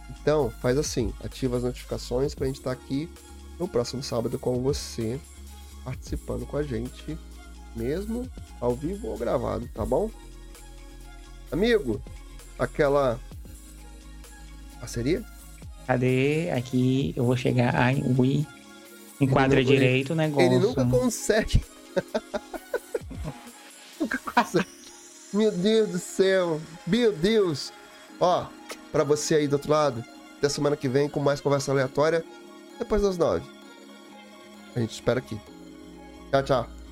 então, faz assim, ativa as notificações pra gente estar tá aqui no próximo sábado com você, participando com a gente, mesmo ao vivo ou gravado, tá bom? Amigo, aquela parceria? Cadê? Aqui eu vou chegar. Ai, ui. Enquadra ele, direito o negócio. Ele nunca consegue. consegue. Meu Deus do céu. Meu Deus. Ó, para você aí do outro lado. Até semana que vem com mais conversa aleatória. Depois das nove. A gente espera aqui. Tchau, tchau.